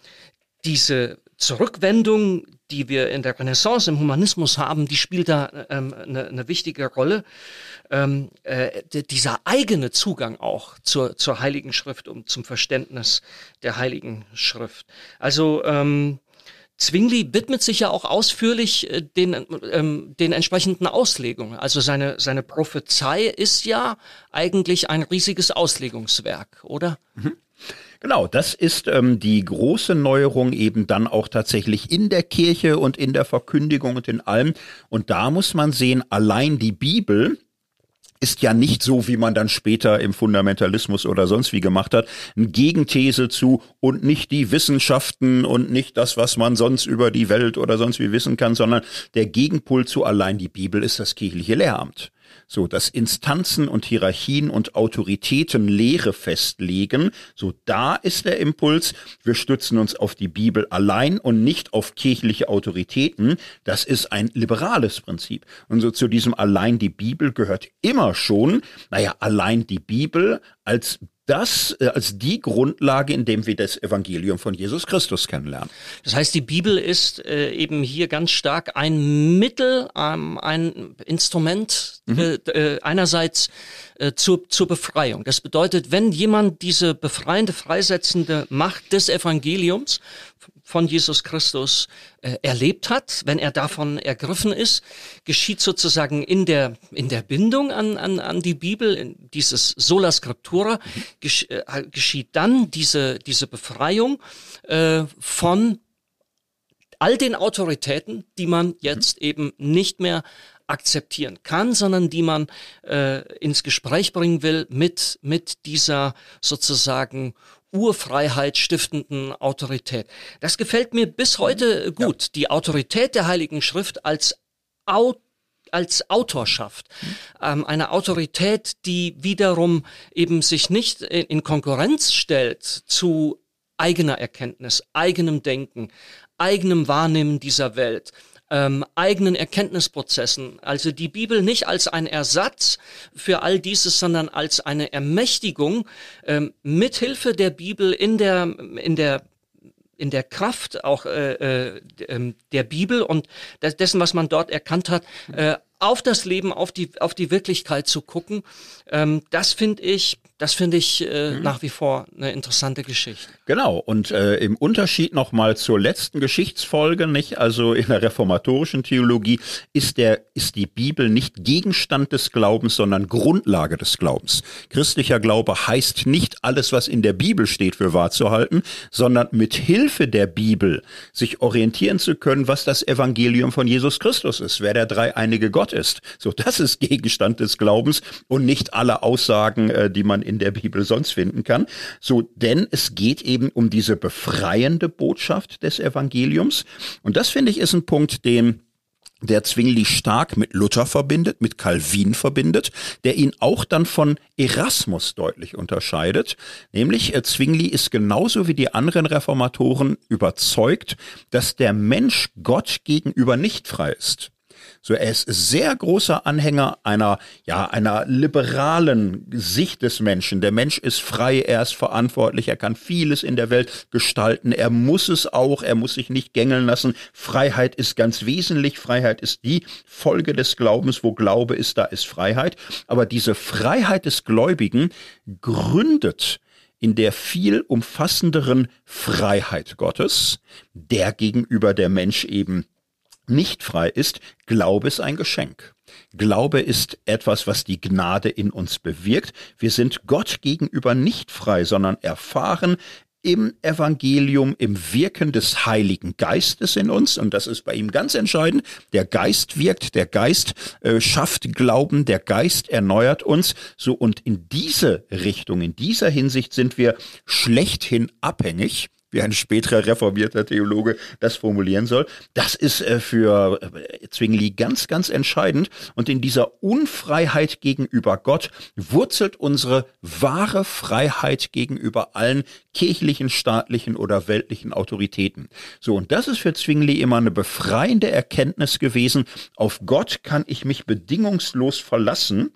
diese Zurückwendung, die wir in der Renaissance im Humanismus haben, die spielt da ähm, eine, eine wichtige Rolle. Ähm, äh, dieser eigene Zugang auch zur, zur Heiligen Schrift und zum Verständnis der Heiligen Schrift. Also ähm, Zwingli widmet sich ja auch ausführlich äh, den, ähm, den entsprechenden Auslegungen. Also seine, seine Prophezei ist ja eigentlich ein riesiges Auslegungswerk, oder? Mhm. Genau, das ist ähm, die große Neuerung eben dann auch tatsächlich in der Kirche und in der Verkündigung und in allem. Und da muss man sehen, allein die Bibel ist ja nicht so, wie man dann später im Fundamentalismus oder sonst wie gemacht hat, eine Gegenthese zu und nicht die Wissenschaften und nicht das, was man sonst über die Welt oder sonst wie wissen kann, sondern der Gegenpol zu allein die Bibel ist das kirchliche Lehramt. So, dass Instanzen und Hierarchien und Autoritäten Lehre festlegen, so da ist der Impuls, wir stützen uns auf die Bibel allein und nicht auf kirchliche Autoritäten. Das ist ein liberales Prinzip. Und so zu diesem allein die Bibel gehört immer schon, naja, allein die Bibel als das äh, als die Grundlage, in dem wir das Evangelium von Jesus Christus kennenlernen. Das heißt, die Bibel ist äh, eben hier ganz stark ein Mittel, ähm, ein Instrument mhm. äh, äh einerseits äh, zur, zur Befreiung. Das bedeutet, wenn jemand diese befreiende, freisetzende Macht des Evangeliums von Jesus Christus äh, erlebt hat, wenn er davon ergriffen ist, geschieht sozusagen in der, in der Bindung an, an, an die Bibel, in dieses Sola Scriptura, gesch, äh, geschieht dann diese, diese Befreiung äh, von all den Autoritäten, die man jetzt eben nicht mehr akzeptieren kann, sondern die man äh, ins Gespräch bringen will mit, mit dieser sozusagen Urfreiheit stiftenden Autorität. Das gefällt mir bis heute gut. Ja. Die Autorität der Heiligen Schrift als Autorität als Autorschaft. Ähm, eine Autorität, die wiederum eben sich nicht in Konkurrenz stellt zu eigener Erkenntnis, eigenem Denken, eigenem Wahrnehmen dieser Welt, ähm, eigenen Erkenntnisprozessen. Also die Bibel nicht als ein Ersatz für all dieses, sondern als eine Ermächtigung ähm, mithilfe der Bibel in der in der in der Kraft auch äh, äh, ähm, der Bibel und dessen, was man dort erkannt hat, äh, auf das Leben, auf die auf die Wirklichkeit zu gucken. Ähm, das finde ich das finde ich äh, mhm. nach wie vor eine interessante Geschichte. Genau, und äh, im Unterschied nochmal zur letzten Geschichtsfolge, nicht? Also in der reformatorischen Theologie ist der, ist die Bibel nicht Gegenstand des Glaubens, sondern Grundlage des Glaubens. Christlicher Glaube heißt nicht alles, was in der Bibel steht, für wahr zu halten, sondern mit Hilfe der Bibel sich orientieren zu können, was das Evangelium von Jesus Christus ist, wer der dreieinige Gott ist. So, das ist Gegenstand des Glaubens und nicht alle Aussagen, äh, die man in der Bibel sonst finden kann. So, denn es geht eben um diese befreiende Botschaft des Evangeliums. Und das finde ich ist ein Punkt, den der Zwingli stark mit Luther verbindet, mit Calvin verbindet, der ihn auch dann von Erasmus deutlich unterscheidet. Nämlich äh, Zwingli ist genauso wie die anderen Reformatoren überzeugt, dass der Mensch Gott gegenüber nicht frei ist. So, er ist sehr großer Anhänger einer, ja, einer liberalen Sicht des Menschen. Der Mensch ist frei, er ist verantwortlich, er kann vieles in der Welt gestalten, er muss es auch, er muss sich nicht gängeln lassen. Freiheit ist ganz wesentlich, Freiheit ist die Folge des Glaubens, wo Glaube ist, da ist Freiheit. Aber diese Freiheit des Gläubigen gründet in der viel umfassenderen Freiheit Gottes, der gegenüber der Mensch eben nicht frei ist, Glaube ist ein Geschenk. Glaube ist etwas, was die Gnade in uns bewirkt. Wir sind Gott gegenüber nicht frei, sondern erfahren im Evangelium, im Wirken des Heiligen Geistes in uns. Und das ist bei ihm ganz entscheidend. Der Geist wirkt, der Geist äh, schafft Glauben, der Geist erneuert uns. So und in diese Richtung, in dieser Hinsicht sind wir schlechthin abhängig wie ein späterer reformierter Theologe das formulieren soll. Das ist äh, für äh, Zwingli ganz, ganz entscheidend. Und in dieser Unfreiheit gegenüber Gott wurzelt unsere wahre Freiheit gegenüber allen kirchlichen, staatlichen oder weltlichen Autoritäten. So, und das ist für Zwingli immer eine befreiende Erkenntnis gewesen. Auf Gott kann ich mich bedingungslos verlassen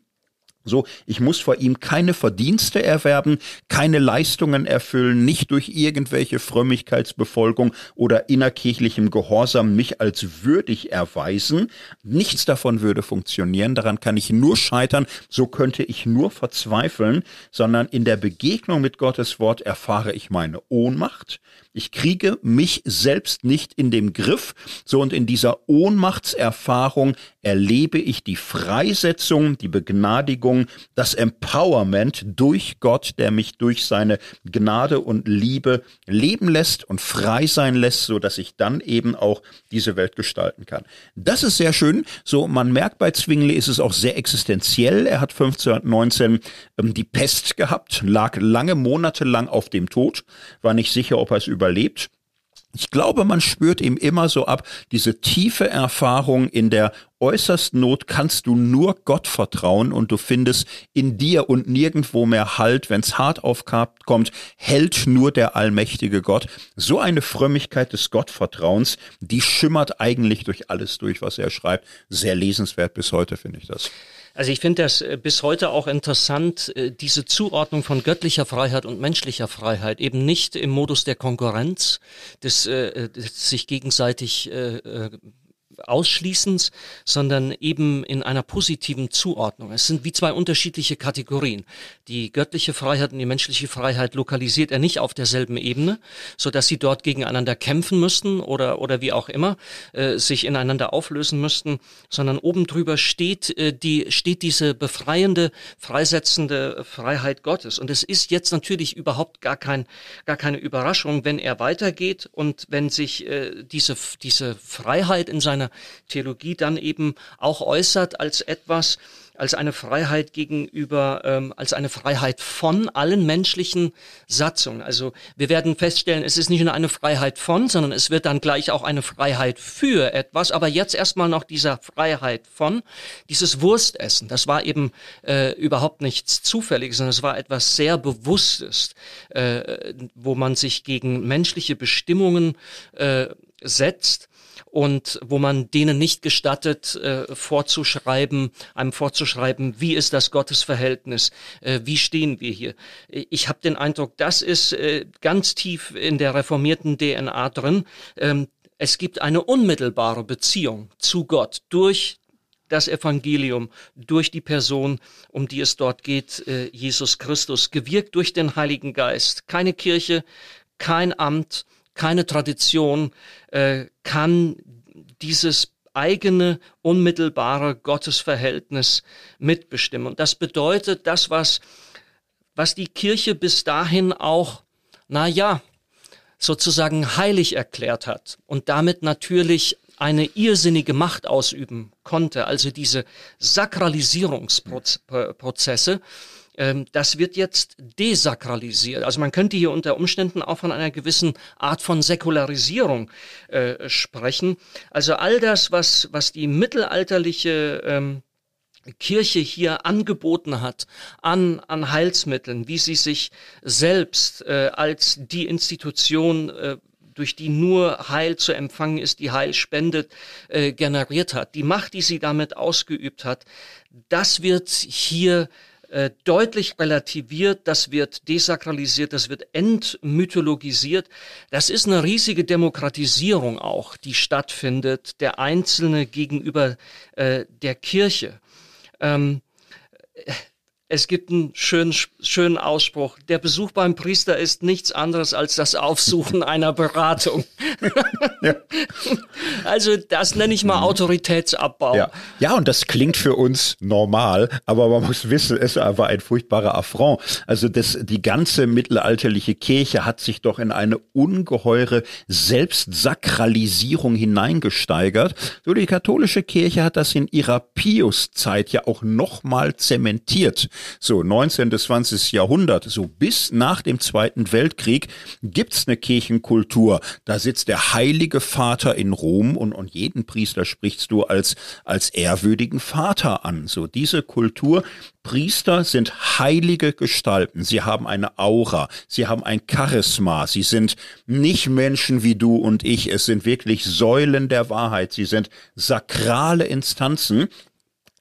so, ich muss vor ihm keine Verdienste erwerben, keine Leistungen erfüllen, nicht durch irgendwelche Frömmigkeitsbefolgung oder innerkirchlichem Gehorsam mich als würdig erweisen. Nichts davon würde funktionieren, daran kann ich nur scheitern, so könnte ich nur verzweifeln, sondern in der Begegnung mit Gottes Wort erfahre ich meine Ohnmacht, ich kriege mich selbst nicht in dem Griff. So und in dieser Ohnmachtserfahrung erlebe ich die Freisetzung, die Begnadigung, das Empowerment durch Gott, der mich durch seine Gnade und Liebe leben lässt und frei sein lässt, so dass ich dann eben auch diese Welt gestalten kann. Das ist sehr schön. So, man merkt bei Zwingli ist es auch sehr existenziell. Er hat 1519 ähm, die Pest gehabt, lag lange Monate lang auf dem Tod, war nicht sicher, ob er es überlebt. Ich glaube, man spürt ihm immer so ab, diese tiefe Erfahrung in der äußersten Not kannst du nur Gott vertrauen und du findest in dir und nirgendwo mehr Halt. Wenn's hart aufkommt, hält nur der allmächtige Gott. So eine Frömmigkeit des Gottvertrauens, die schimmert eigentlich durch alles durch, was er schreibt. Sehr lesenswert bis heute, finde ich das. Also ich finde das äh, bis heute auch interessant, äh, diese Zuordnung von göttlicher Freiheit und menschlicher Freiheit, eben nicht im Modus der Konkurrenz, des, äh, des sich gegenseitig Ausschließens, sondern eben in einer positiven Zuordnung. Es sind wie zwei unterschiedliche Kategorien. Die göttliche Freiheit und die menschliche Freiheit lokalisiert er nicht auf derselben Ebene, so dass sie dort gegeneinander kämpfen müssten oder, oder wie auch immer, äh, sich ineinander auflösen müssten, sondern oben drüber steht, äh, die, steht diese befreiende, freisetzende Freiheit Gottes. Und es ist jetzt natürlich überhaupt gar kein, gar keine Überraschung, wenn er weitergeht und wenn sich äh, diese, diese Freiheit in seiner Theologie dann eben auch äußert als etwas, als eine Freiheit gegenüber, ähm, als eine Freiheit von allen menschlichen Satzungen. Also wir werden feststellen, es ist nicht nur eine Freiheit von, sondern es wird dann gleich auch eine Freiheit für etwas. Aber jetzt erstmal noch dieser Freiheit von, dieses Wurstessen. Das war eben äh, überhaupt nichts Zufälliges, sondern es war etwas sehr Bewusstes, äh, wo man sich gegen menschliche Bestimmungen äh, setzt und wo man denen nicht gestattet, äh, vorzuschreiben, einem vorzuschreiben, wie ist das Gottesverhältnis, äh, wie stehen wir hier. Ich habe den Eindruck, das ist äh, ganz tief in der reformierten DNA drin. Ähm, es gibt eine unmittelbare Beziehung zu Gott durch das Evangelium durch die Person, um die es dort geht, äh, Jesus Christus, gewirkt durch den Heiligen Geist. Keine Kirche, kein Amt, keine Tradition äh, kann dieses eigene unmittelbare Gottesverhältnis mitbestimmen. Und das bedeutet, das, was, was die Kirche bis dahin auch, na ja, sozusagen heilig erklärt hat und damit natürlich eine irrsinnige Macht ausüben konnte, also diese Sakralisierungsprozesse, ähm, das wird jetzt desakralisiert. Also man könnte hier unter Umständen auch von einer gewissen Art von Säkularisierung äh, sprechen. Also all das, was, was die mittelalterliche ähm, Kirche hier angeboten hat an, an Heilsmitteln, wie sie sich selbst äh, als die Institution äh, durch die nur Heil zu empfangen ist, die Heil spendet, äh, generiert hat. Die Macht, die sie damit ausgeübt hat, das wird hier äh, deutlich relativiert, das wird desakralisiert, das wird entmythologisiert. Das ist eine riesige Demokratisierung auch, die stattfindet, der Einzelne gegenüber äh, der Kirche. Ähm, es gibt einen schönen, schönen Ausspruch. Der Besuch beim Priester ist nichts anderes als das Aufsuchen einer Beratung. ja. Also das nenne ich mal Autoritätsabbau. Ja. ja, und das klingt für uns normal, aber man muss wissen, es war ein furchtbarer Affront. Also das, die ganze mittelalterliche Kirche hat sich doch in eine ungeheure Selbstsakralisierung hineingesteigert. So die katholische Kirche hat das in ihrer Piuszeit ja auch nochmal zementiert. So 19. bis 20. Jahrhundert, so bis nach dem Zweiten Weltkrieg gibt's eine Kirchenkultur. Da sitzt der Heilige Vater in Rom und, und jeden Priester sprichst du als, als ehrwürdigen Vater an. So diese Kultur, Priester sind heilige Gestalten. Sie haben eine Aura. Sie haben ein Charisma. Sie sind nicht Menschen wie du und ich. Es sind wirklich Säulen der Wahrheit. Sie sind sakrale Instanzen.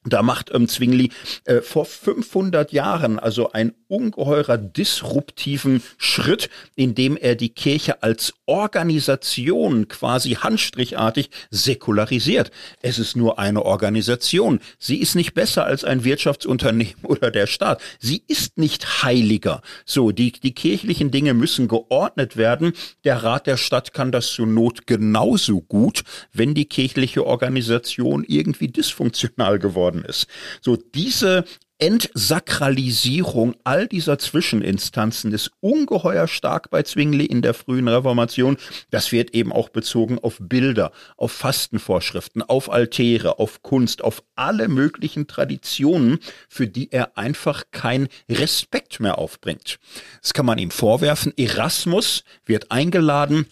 Da macht ähm, Zwingli äh, vor 500 Jahren also ein ungeheurer disruptiven Schritt, indem er die Kirche als Organisation quasi handstrichartig säkularisiert. Es ist nur eine Organisation. Sie ist nicht besser als ein Wirtschaftsunternehmen oder der Staat. Sie ist nicht heiliger. So, die, die kirchlichen Dinge müssen geordnet werden. Der Rat der Stadt kann das zur Not genauso gut, wenn die kirchliche Organisation irgendwie dysfunktional geworden ist. So, diese Entsakralisierung all dieser Zwischeninstanzen ist ungeheuer stark bei Zwingli in der frühen Reformation. Das wird eben auch bezogen auf Bilder, auf Fastenvorschriften, auf Altäre, auf Kunst, auf alle möglichen Traditionen, für die er einfach kein Respekt mehr aufbringt. Das kann man ihm vorwerfen. Erasmus wird eingeladen,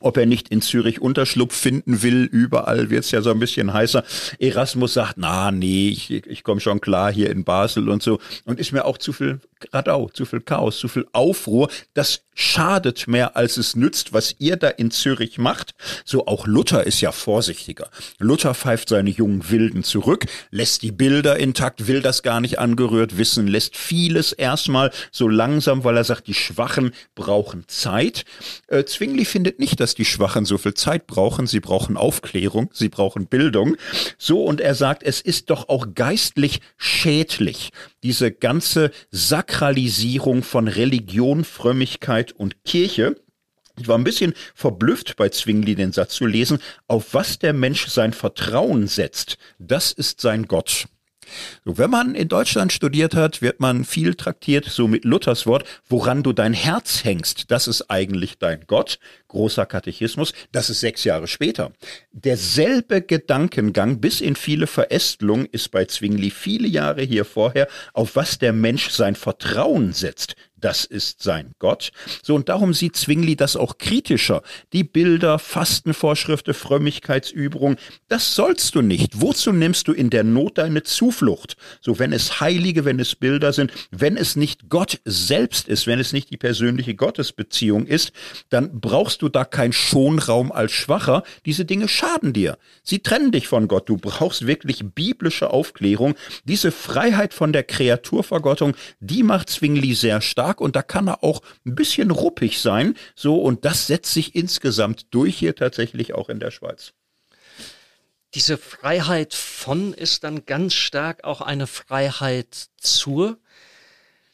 ob er nicht in Zürich Unterschlupf finden will. Überall wird's ja so ein bisschen heißer. Erasmus sagt, na, nee, ich, ich komme schon klar hier in Basel und so. Und ist mir auch zu viel Radau, zu viel Chaos, zu viel Aufruhr. Das schadet mehr, als es nützt, was ihr da in Zürich macht. So auch Luther ist ja vorsichtiger. Luther pfeift seine jungen Wilden zurück, lässt die Bilder intakt, will das gar nicht angerührt wissen, lässt vieles erstmal so langsam, weil er sagt, die Schwachen brauchen Zeit. Äh, Zwingli findet nicht, dass die Schwachen so viel Zeit brauchen. Sie brauchen Aufklärung, sie brauchen Bildung. So, und er sagt, es ist doch auch geistlich schädlich, diese ganze Sakralisierung von Religion, Frömmigkeit und Kirche. Ich war ein bisschen verblüfft bei Zwingli den Satz zu lesen, auf was der Mensch sein Vertrauen setzt, das ist sein Gott. So, wenn man in Deutschland studiert hat, wird man viel traktiert, so mit Luthers Wort, woran du dein Herz hängst, das ist eigentlich dein Gott großer Katechismus, das ist sechs Jahre später. Derselbe Gedankengang bis in viele Verästelungen ist bei Zwingli viele Jahre hier vorher, auf was der Mensch sein Vertrauen setzt. Das ist sein Gott. So, und darum sieht Zwingli das auch kritischer. Die Bilder, Fastenvorschriften, Frömmigkeitsübungen, das sollst du nicht. Wozu nimmst du in der Not deine Zuflucht? So, wenn es Heilige, wenn es Bilder sind, wenn es nicht Gott selbst ist, wenn es nicht die persönliche Gottesbeziehung ist, dann brauchst du da keinen Schonraum als Schwacher. Diese Dinge schaden dir. Sie trennen dich von Gott. Du brauchst wirklich biblische Aufklärung. Diese Freiheit von der Kreaturvergottung, die macht Zwingli sehr stark und da kann er auch ein bisschen ruppig sein. So, und das setzt sich insgesamt durch hier tatsächlich auch in der Schweiz diese Freiheit von ist dann ganz stark auch eine Freiheit zur.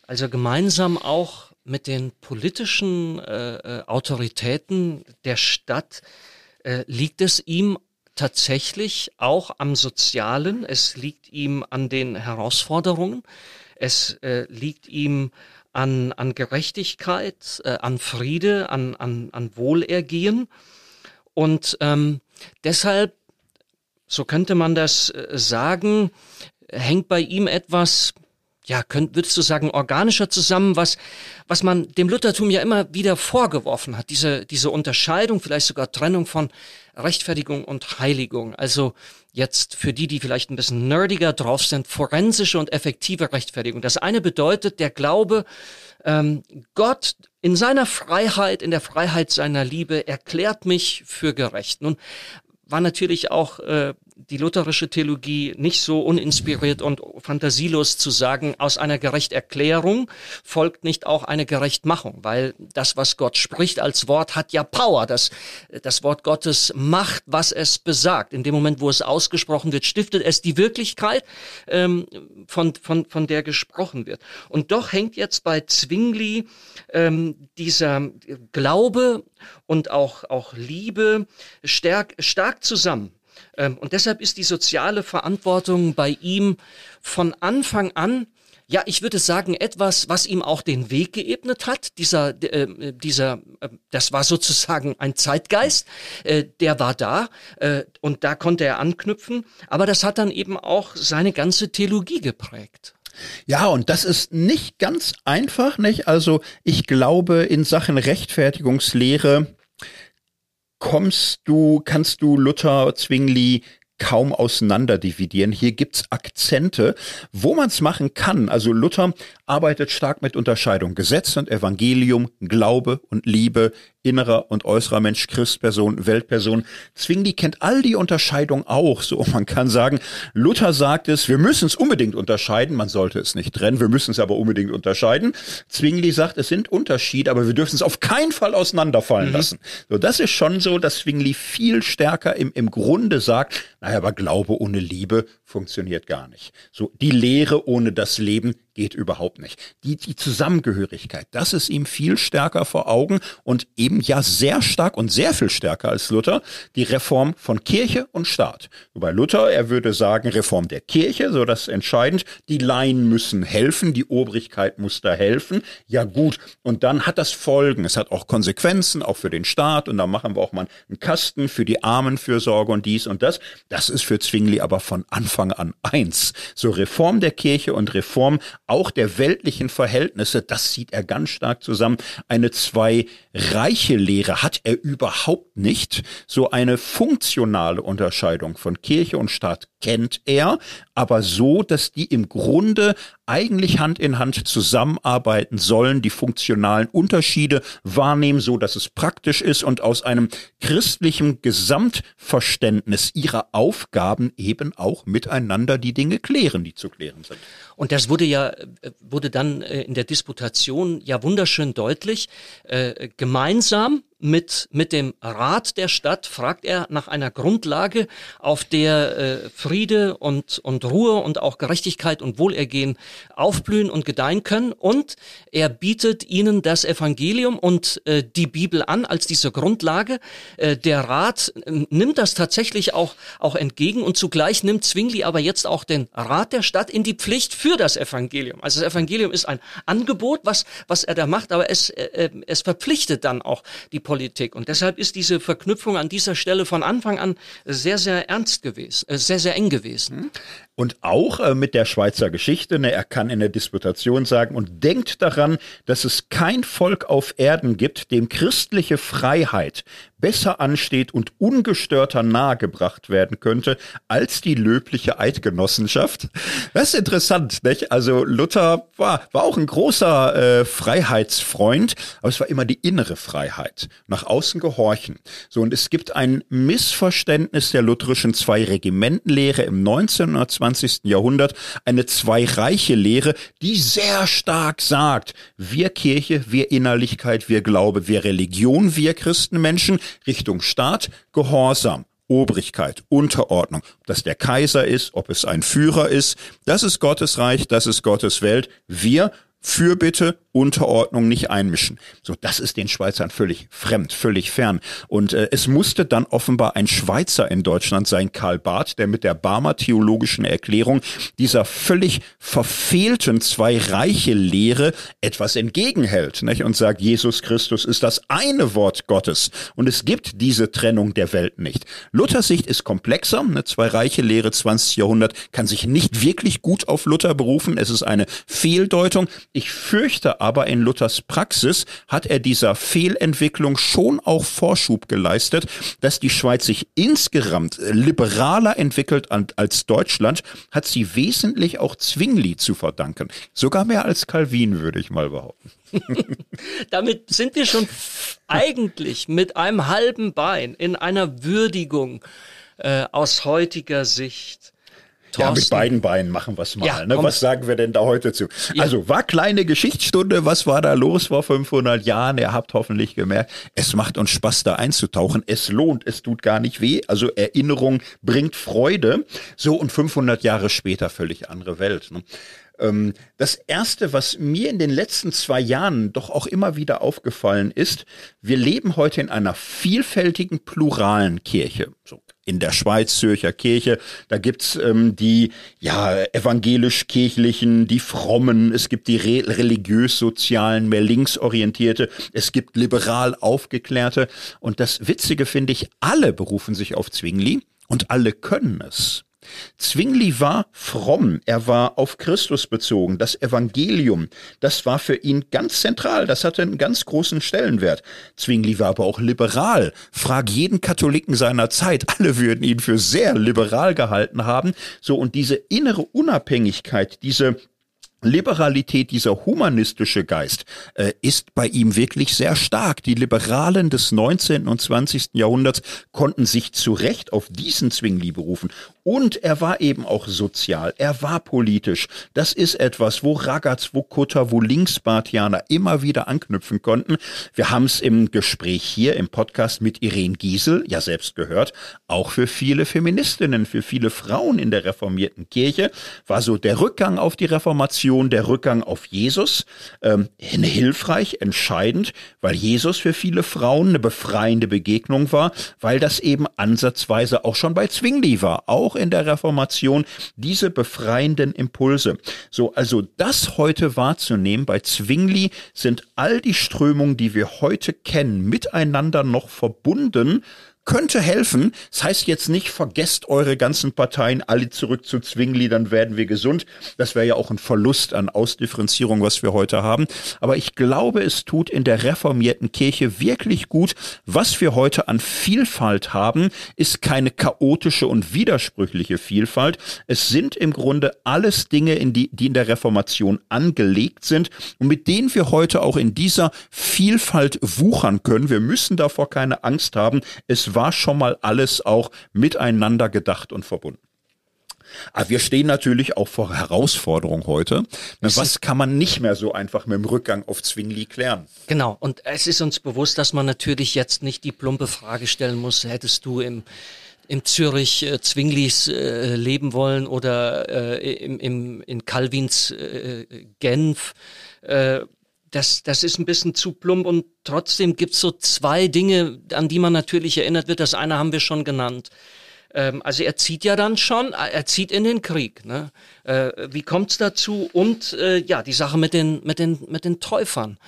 Also gemeinsam auch mit den politischen äh, äh, Autoritäten der Stadt äh, liegt es ihm tatsächlich auch am Sozialen, es liegt ihm an den Herausforderungen, es äh, liegt ihm an, an Gerechtigkeit, äh, an Friede, an, an, an Wohlergehen. Und ähm, deshalb, so könnte man das äh, sagen, hängt bei ihm etwas ja, könnt, würdest du sagen, organischer zusammen, was, was man dem Luthertum ja immer wieder vorgeworfen hat, diese, diese Unterscheidung, vielleicht sogar Trennung von Rechtfertigung und Heiligung. Also jetzt für die, die vielleicht ein bisschen nerdiger drauf sind, forensische und effektive Rechtfertigung. Das eine bedeutet, der Glaube, ähm, Gott in seiner Freiheit, in der Freiheit seiner Liebe erklärt mich für gerecht. Nun war natürlich auch äh, die lutherische Theologie nicht so uninspiriert und fantasielos zu sagen, aus einer Gerechterklärung folgt nicht auch eine Gerechtmachung, weil das, was Gott spricht als Wort, hat ja Power. Das, das Wort Gottes macht, was es besagt. In dem Moment, wo es ausgesprochen wird, stiftet es die Wirklichkeit, ähm, von, von, von der gesprochen wird. Und doch hängt jetzt bei Zwingli ähm, dieser Glaube und auch, auch Liebe stark, stark zusammen. Ähm, und deshalb ist die soziale Verantwortung bei ihm von Anfang an ja, ich würde sagen, etwas, was ihm auch den Weg geebnet hat. Dieser, äh, dieser, äh, das war sozusagen ein Zeitgeist, äh, der war da äh, und da konnte er anknüpfen. Aber das hat dann eben auch seine ganze Theologie geprägt. Ja, und das ist nicht ganz einfach, nicht? Also ich glaube, in Sachen Rechtfertigungslehre kommst du, kannst du Luther, Zwingli kaum auseinander dividieren. Hier gibt's Akzente, wo man es machen kann. Also Luther arbeitet stark mit Unterscheidung. Gesetz und Evangelium, Glaube und Liebe, innerer und äußerer Mensch, Christperson, Weltperson. Zwingli kennt all die Unterscheidungen auch. So, man kann sagen, Luther sagt es, wir müssen es unbedingt unterscheiden. Man sollte es nicht trennen, wir müssen es aber unbedingt unterscheiden. Zwingli sagt, es sind Unterschiede, aber wir dürfen es auf keinen Fall auseinanderfallen mhm. lassen. So, das ist schon so, dass Zwingli viel stärker im, im Grunde sagt, naja, aber Glaube ohne Liebe funktioniert gar nicht. So, die Lehre ohne das Leben geht überhaupt nicht. Die, die Zusammengehörigkeit, das ist ihm viel stärker vor Augen und eben ja sehr stark und sehr viel stärker als Luther die Reform von Kirche und Staat. Bei Luther, er würde sagen, Reform der Kirche, so das ist entscheidend. Die Laien müssen helfen, die Obrigkeit muss da helfen. Ja gut, und dann hat das Folgen. Es hat auch Konsequenzen, auch für den Staat und da machen wir auch mal einen Kasten für die Armenfürsorge und dies und das. Das ist für Zwingli aber von Anfang an eins. So Reform der Kirche und Reform auch der weltlichen Verhältnisse, das sieht er ganz stark zusammen. Eine zwei reiche Lehre hat er überhaupt nicht. So eine funktionale Unterscheidung von Kirche und Staat kennt er, aber so, dass die im Grunde eigentlich Hand in Hand zusammenarbeiten sollen, die funktionalen Unterschiede wahrnehmen, so dass es praktisch ist und aus einem christlichen Gesamtverständnis ihrer Aufgaben eben auch miteinander die Dinge klären, die zu klären sind. Und das wurde ja, äh, wurde dann äh, in der Disputation ja wunderschön deutlich. Äh, gemeinsam mit, mit dem Rat der Stadt fragt er nach einer Grundlage, auf der äh, Friede und, und Ruhe und auch Gerechtigkeit und Wohlergehen aufblühen und gedeihen können. Und er bietet ihnen das Evangelium und äh, die Bibel an als diese Grundlage. Äh, der Rat äh, nimmt das tatsächlich auch, auch entgegen und zugleich nimmt Zwingli aber jetzt auch den Rat der Stadt in die Pflicht für das Evangelium. Also das Evangelium ist ein Angebot, was, was er da macht, aber es, äh, äh es verpflichtet dann auch die Politik Politik. Und deshalb ist diese Verknüpfung an dieser Stelle von Anfang an sehr, sehr ernst gewesen, äh, sehr, sehr eng gewesen. Hm? Und auch äh, mit der Schweizer Geschichte, ne, er kann in der Disputation sagen und denkt daran, dass es kein Volk auf Erden gibt, dem christliche Freiheit besser ansteht und ungestörter nahegebracht werden könnte als die löbliche Eidgenossenschaft. Das ist interessant, nicht? Also Luther war, war auch ein großer äh, Freiheitsfreund, aber es war immer die innere Freiheit, nach außen gehorchen. So, und es gibt ein Missverständnis der lutherischen Zwei-Regimentenlehre im 19. und 20. Jahrhundert, eine Zwei-Reiche-Lehre, die sehr stark sagt, wir Kirche, wir Innerlichkeit, wir Glaube, wir Religion, wir Christenmenschen, Richtung Staat, Gehorsam. Obrigkeit, Unterordnung, ob das der Kaiser ist, ob es ein Führer ist, das ist Gottes Reich, das ist Gottes Welt. Wir Fürbitte, Unterordnung nicht einmischen. So, das ist den Schweizern völlig fremd, völlig fern. Und äh, es musste dann offenbar ein Schweizer in Deutschland sein, Karl Barth, der mit der Barmer theologischen Erklärung dieser völlig verfehlten zwei Reiche Lehre etwas entgegenhält nicht? und sagt, Jesus Christus ist das eine Wort Gottes und es gibt diese Trennung der Welt nicht. Luthers Sicht ist komplexer. Eine zwei Reiche Lehre 20. Jahrhundert kann sich nicht wirklich gut auf Luther berufen. Es ist eine Fehldeutung. Ich fürchte aber in Luthers Praxis hat er dieser Fehlentwicklung schon auch Vorschub geleistet, dass die Schweiz sich insgesamt liberaler entwickelt als Deutschland, hat sie wesentlich auch Zwingli zu verdanken. Sogar mehr als Calvin, würde ich mal behaupten. Damit sind wir schon eigentlich mit einem halben Bein in einer Würdigung äh, aus heutiger Sicht. Thorsten. Ja, mit beiden Beinen machen wir es mal. Ja, ne? Was sagen wir denn da heute zu? Ja. Also war kleine Geschichtsstunde, was war da los vor 500 Jahren? Ihr habt hoffentlich gemerkt, es macht uns Spaß da einzutauchen. Es lohnt, es tut gar nicht weh. Also Erinnerung bringt Freude. So und 500 Jahre später völlig andere Welt. Ne? Ähm, das Erste, was mir in den letzten zwei Jahren doch auch immer wieder aufgefallen ist, wir leben heute in einer vielfältigen, pluralen Kirche. So in der Schweiz, Zürcher Kirche, da gibt's ähm, die ja evangelisch-kirchlichen, die frommen, es gibt die re religiös-sozialen, mehr linksorientierte, es gibt liberal aufgeklärte. Und das Witzige finde ich, alle berufen sich auf Zwingli und alle können es. Zwingli war fromm, er war auf Christus bezogen. Das Evangelium, das war für ihn ganz zentral, das hatte einen ganz großen Stellenwert. Zwingli war aber auch liberal. Frag jeden Katholiken seiner Zeit, alle würden ihn für sehr liberal gehalten haben. So, und diese innere Unabhängigkeit, diese Liberalität, dieser humanistische Geist, äh, ist bei ihm wirklich sehr stark. Die Liberalen des 19. und 20. Jahrhunderts konnten sich zu Recht auf diesen Zwingli berufen. Und er war eben auch sozial, er war politisch. Das ist etwas, wo Ragaz, wo Kutter, wo Linksbartianer immer wieder anknüpfen konnten. Wir haben es im Gespräch hier im Podcast mit Irene Giesel ja selbst gehört. Auch für viele Feministinnen, für viele Frauen in der reformierten Kirche war so der Rückgang auf die Reformation, der Rückgang auf Jesus ähm, hilfreich, entscheidend, weil Jesus für viele Frauen eine befreiende Begegnung war, weil das eben ansatzweise auch schon bei Zwingli war. Auch auch in der Reformation diese befreienden Impulse. So, also das heute wahrzunehmen bei Zwingli sind all die Strömungen, die wir heute kennen, miteinander noch verbunden könnte helfen. Das heißt jetzt nicht, vergesst eure ganzen Parteien alle zurück zu Zwingli, dann werden wir gesund. Das wäre ja auch ein Verlust an Ausdifferenzierung, was wir heute haben. Aber ich glaube, es tut in der reformierten Kirche wirklich gut. Was wir heute an Vielfalt haben, ist keine chaotische und widersprüchliche Vielfalt. Es sind im Grunde alles Dinge, in die, die in der Reformation angelegt sind und mit denen wir heute auch in dieser Vielfalt wuchern können. Wir müssen davor keine Angst haben. Es war schon mal alles auch miteinander gedacht und verbunden. Aber wir stehen natürlich auch vor Herausforderungen heute. Was kann man nicht mehr so einfach mit dem Rückgang auf Zwingli klären? Genau. Und es ist uns bewusst, dass man natürlich jetzt nicht die plumpe Frage stellen muss, hättest du im im Zürich äh, Zwinglis äh, leben wollen oder äh, im, im, in Calvins äh, Genf. Äh, das, das ist ein bisschen zu plump und trotzdem gibt's so zwei Dinge, an die man natürlich erinnert wird. Das eine haben wir schon genannt. Ähm, also er zieht ja dann schon, er zieht in den Krieg. Ne? Äh, wie kommt's dazu? Und äh, ja, die Sache mit den, mit den, mit den Täufern.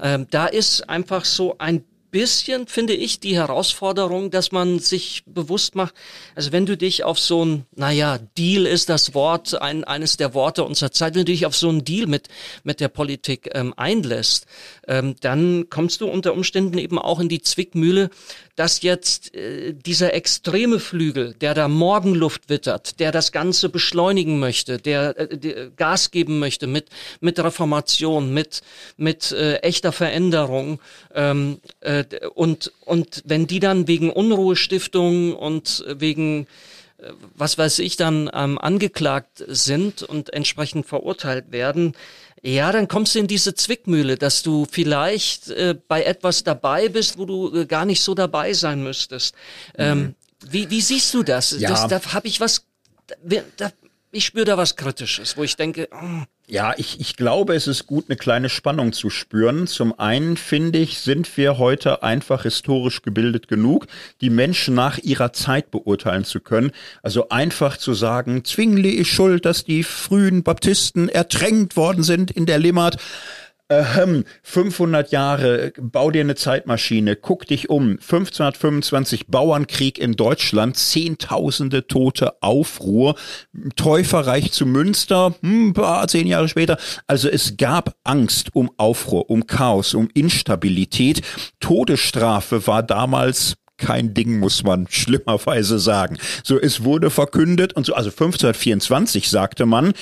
Ähm, da ist einfach so ein bisschen, finde ich, die Herausforderung, dass man sich bewusst macht, also wenn du dich auf so ein, naja, Deal ist das Wort, ein, eines der Worte unserer Zeit, wenn du dich auf so ein Deal mit, mit der Politik ähm, einlässt, ähm, dann kommst du unter Umständen eben auch in die Zwickmühle, dass jetzt äh, dieser extreme Flügel, der da Morgenluft wittert, der das Ganze beschleunigen möchte, der, äh, der Gas geben möchte mit, mit Reformation, mit, mit äh, echter Veränderung, ähm, äh, und, und wenn die dann wegen Unruhestiftung und wegen äh, was weiß ich dann ähm, angeklagt sind und entsprechend verurteilt werden, ja, dann kommst du in diese Zwickmühle, dass du vielleicht äh, bei etwas dabei bist, wo du äh, gar nicht so dabei sein müsstest. Ähm, mhm. wie, wie siehst du das? Ja. das da habe ich was, da, ich spüre da was Kritisches, wo ich denke, oh, ja, ich, ich glaube, es ist gut, eine kleine Spannung zu spüren. Zum einen finde ich, sind wir heute einfach historisch gebildet genug, die Menschen nach ihrer Zeit beurteilen zu können. Also einfach zu sagen, Zwingli ist schuld, dass die frühen Baptisten ertränkt worden sind in der Limmat. Ähm, 500 Jahre, bau dir eine Zeitmaschine, guck dich um. 1525 Bauernkrieg in Deutschland, Zehntausende Tote, Aufruhr, Täuferreich zu Münster, hm, paar, zehn Jahre später. Also es gab Angst um Aufruhr, um Chaos, um Instabilität. Todesstrafe war damals kein Ding, muss man schlimmerweise sagen. So, es wurde verkündet und so, also 1524 sagte man,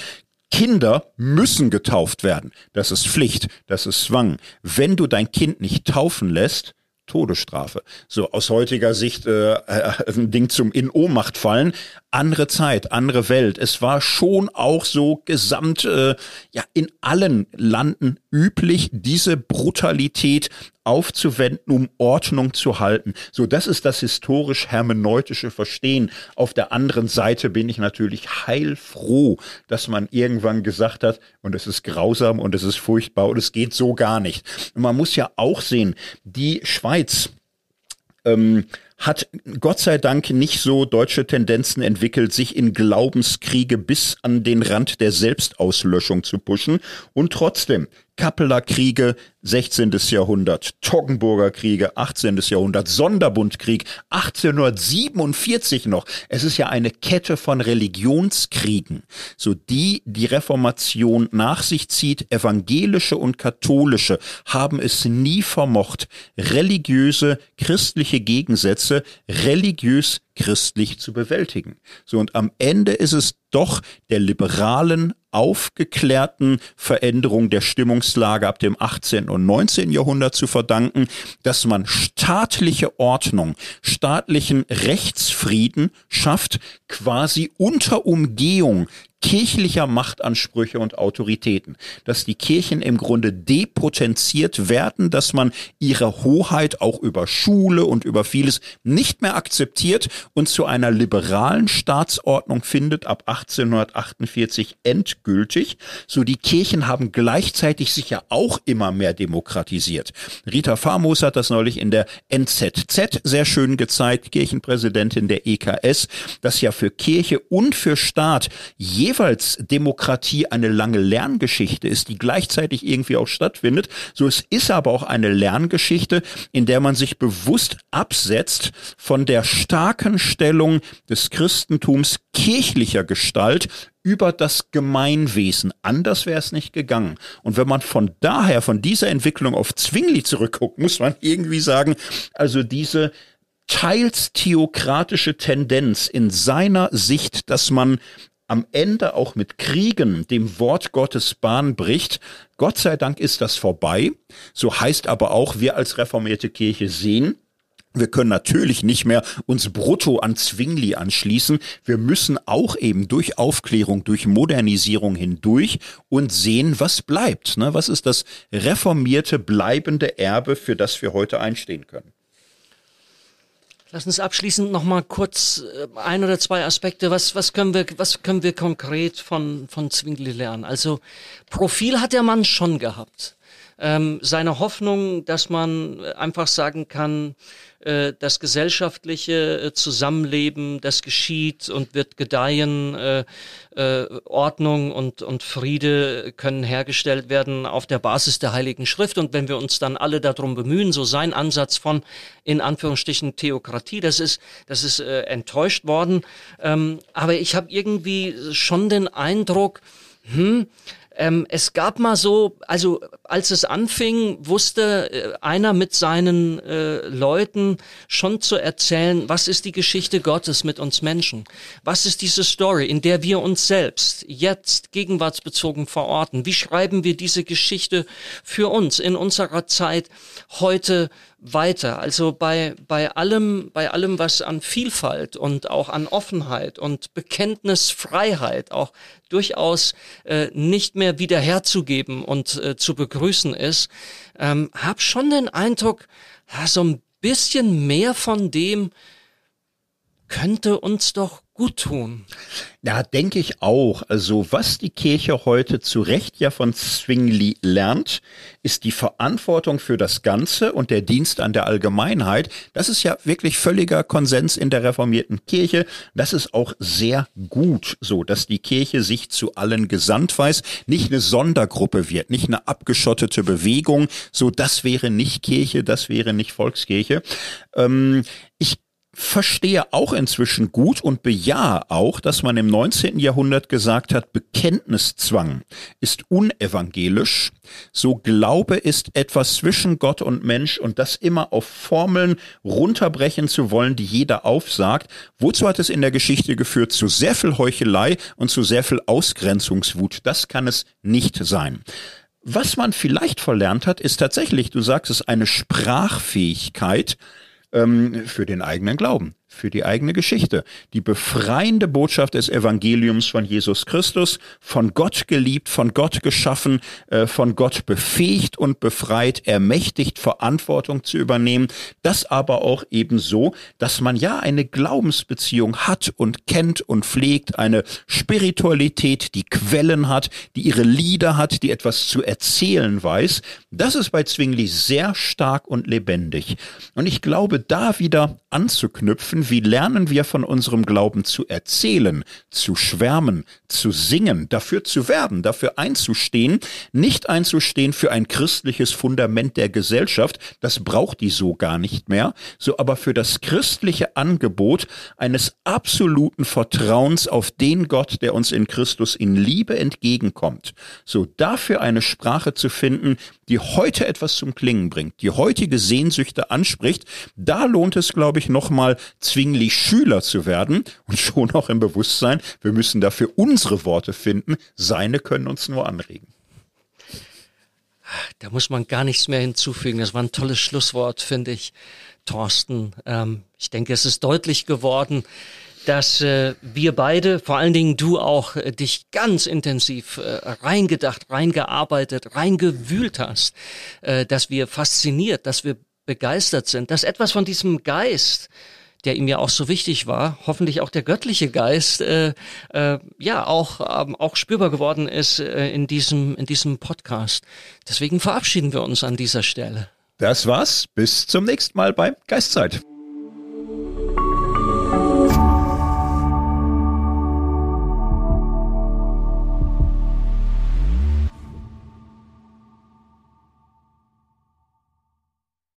Kinder müssen getauft werden. Das ist Pflicht, das ist Zwang. Wenn du dein Kind nicht taufen lässt, Todesstrafe. So aus heutiger Sicht äh, äh, ein Ding zum in Ohnmacht fallen. Andere Zeit, andere Welt. Es war schon auch so gesamt äh, ja in allen Landen üblich, diese Brutalität aufzuwenden, um Ordnung zu halten. So, das ist das historisch-hermeneutische Verstehen. Auf der anderen Seite bin ich natürlich heilfroh, dass man irgendwann gesagt hat, und es ist grausam und es ist furchtbar und es geht so gar nicht. Und man muss ja auch sehen, die Schweiz, ähm, hat Gott sei Dank nicht so deutsche Tendenzen entwickelt, sich in Glaubenskriege bis an den Rand der Selbstauslöschung zu pushen. Und trotzdem, Kappeler Kriege, 16. Jahrhundert, Toggenburger Kriege, 18. Jahrhundert, Sonderbundkrieg, 1847 noch. Es ist ja eine Kette von Religionskriegen, so die die Reformation nach sich zieht. Evangelische und katholische haben es nie vermocht, religiöse christliche Gegensätze religiös christlich zu bewältigen. So und am Ende ist es doch der liberalen, aufgeklärten Veränderung der Stimmungslage ab dem 18. und 19. Jahrhundert zu verdanken, dass man staatliche Ordnung, staatlichen Rechtsfrieden schafft, quasi unter Umgehung kirchlicher Machtansprüche und Autoritäten, dass die Kirchen im Grunde depotenziert werden, dass man ihre Hoheit auch über Schule und über vieles nicht mehr akzeptiert und zu einer liberalen Staatsordnung findet ab 1848 endgültig. So die Kirchen haben gleichzeitig sich ja auch immer mehr demokratisiert. Rita Famos hat das neulich in der NZZ sehr schön gezeigt, Kirchenpräsidentin der EKS, dass ja für Kirche und für Staat je jeweils Demokratie eine lange Lerngeschichte ist, die gleichzeitig irgendwie auch stattfindet. So es ist aber auch eine Lerngeschichte, in der man sich bewusst absetzt von der starken Stellung des Christentums kirchlicher Gestalt über das Gemeinwesen. Anders wäre es nicht gegangen. Und wenn man von daher, von dieser Entwicklung auf Zwingli zurückguckt, muss man irgendwie sagen, also diese teils theokratische Tendenz in seiner Sicht, dass man am Ende auch mit Kriegen dem Wort Gottes Bahn bricht. Gott sei Dank ist das vorbei. So heißt aber auch, wir als reformierte Kirche sehen, wir können natürlich nicht mehr uns brutto an Zwingli anschließen. Wir müssen auch eben durch Aufklärung, durch Modernisierung hindurch und sehen, was bleibt. Ne? Was ist das reformierte, bleibende Erbe, für das wir heute einstehen können? Lass uns abschließend noch mal kurz äh, ein oder zwei Aspekte. Was, was können wir, was können wir konkret von, von Zwingli lernen? Also, Profil hat der Mann schon gehabt. Ähm, seine Hoffnung, dass man einfach sagen kann, äh, das gesellschaftliche äh, Zusammenleben, das geschieht und wird gedeihen, äh, äh, Ordnung und, und Friede können hergestellt werden auf der Basis der Heiligen Schrift. Und wenn wir uns dann alle darum bemühen, so sein Ansatz von, in Anführungsstrichen, Theokratie, das ist, das ist äh, enttäuscht worden. Ähm, aber ich habe irgendwie schon den Eindruck, hm, ähm, es gab mal so, also als es anfing, wusste äh, einer mit seinen äh, Leuten schon zu erzählen, was ist die Geschichte Gottes mit uns Menschen? Was ist diese Story, in der wir uns selbst jetzt gegenwartsbezogen verorten? Wie schreiben wir diese Geschichte für uns in unserer Zeit heute weiter. Also bei, bei allem, bei allem, was an Vielfalt und auch an Offenheit und Bekenntnisfreiheit auch durchaus äh, nicht mehr wiederherzugeben und äh, zu begrüßen ist, ähm, habe schon den Eindruck, ja, so ein bisschen mehr von dem könnte uns doch gut tun. Ja, denke ich auch. Also was die Kirche heute zu Recht ja von Zwingli lernt, ist die Verantwortung für das Ganze und der Dienst an der Allgemeinheit. Das ist ja wirklich völliger Konsens in der reformierten Kirche. Das ist auch sehr gut so, dass die Kirche sich zu allen gesandt weiß, nicht eine Sondergruppe wird, nicht eine abgeschottete Bewegung. So, das wäre nicht Kirche, das wäre nicht Volkskirche. Ähm, ich verstehe auch inzwischen gut und bejahe auch, dass man im 19. Jahrhundert gesagt hat, Bekenntniszwang ist unevangelisch. So Glaube ist etwas zwischen Gott und Mensch und das immer auf Formeln runterbrechen zu wollen, die jeder aufsagt. Wozu hat es in der Geschichte geführt? Zu sehr viel Heuchelei und zu sehr viel Ausgrenzungswut. Das kann es nicht sein. Was man vielleicht verlernt hat, ist tatsächlich, du sagst es, eine Sprachfähigkeit, ähm, für den eigenen Glauben für die eigene Geschichte. Die befreiende Botschaft des Evangeliums von Jesus Christus, von Gott geliebt, von Gott geschaffen, äh, von Gott befähigt und befreit, ermächtigt, Verantwortung zu übernehmen. Das aber auch ebenso, dass man ja eine Glaubensbeziehung hat und kennt und pflegt, eine Spiritualität, die Quellen hat, die ihre Lieder hat, die etwas zu erzählen weiß. Das ist bei Zwingli sehr stark und lebendig. Und ich glaube, da wieder anzuknüpfen, wie lernen wir von unserem Glauben zu erzählen, zu schwärmen, zu singen, dafür zu werben, dafür einzustehen, nicht einzustehen für ein christliches Fundament der Gesellschaft, das braucht die so gar nicht mehr, so aber für das christliche Angebot eines absoluten Vertrauens auf den Gott, der uns in Christus in Liebe entgegenkommt. So dafür eine Sprache zu finden, die heute etwas zum Klingen bringt, die heutige Sehnsüchte anspricht, da lohnt es, glaube ich, nochmal Zwingli Schüler zu werden und schon auch im Bewusstsein, wir müssen dafür unsere Worte finden, seine können uns nur anregen. Da muss man gar nichts mehr hinzufügen. Das war ein tolles Schlusswort, finde ich, Thorsten. Ähm, ich denke, es ist deutlich geworden, dass äh, wir beide, vor allen Dingen du auch, äh, dich ganz intensiv äh, reingedacht, reingearbeitet, reingewühlt hast, äh, dass wir fasziniert, dass wir begeistert sind, dass etwas von diesem Geist, der ihm ja auch so wichtig war, hoffentlich auch der göttliche Geist, äh, äh, ja auch ähm, auch spürbar geworden ist äh, in diesem in diesem Podcast. Deswegen verabschieden wir uns an dieser Stelle. Das war's. Bis zum nächsten Mal bei Geistzeit.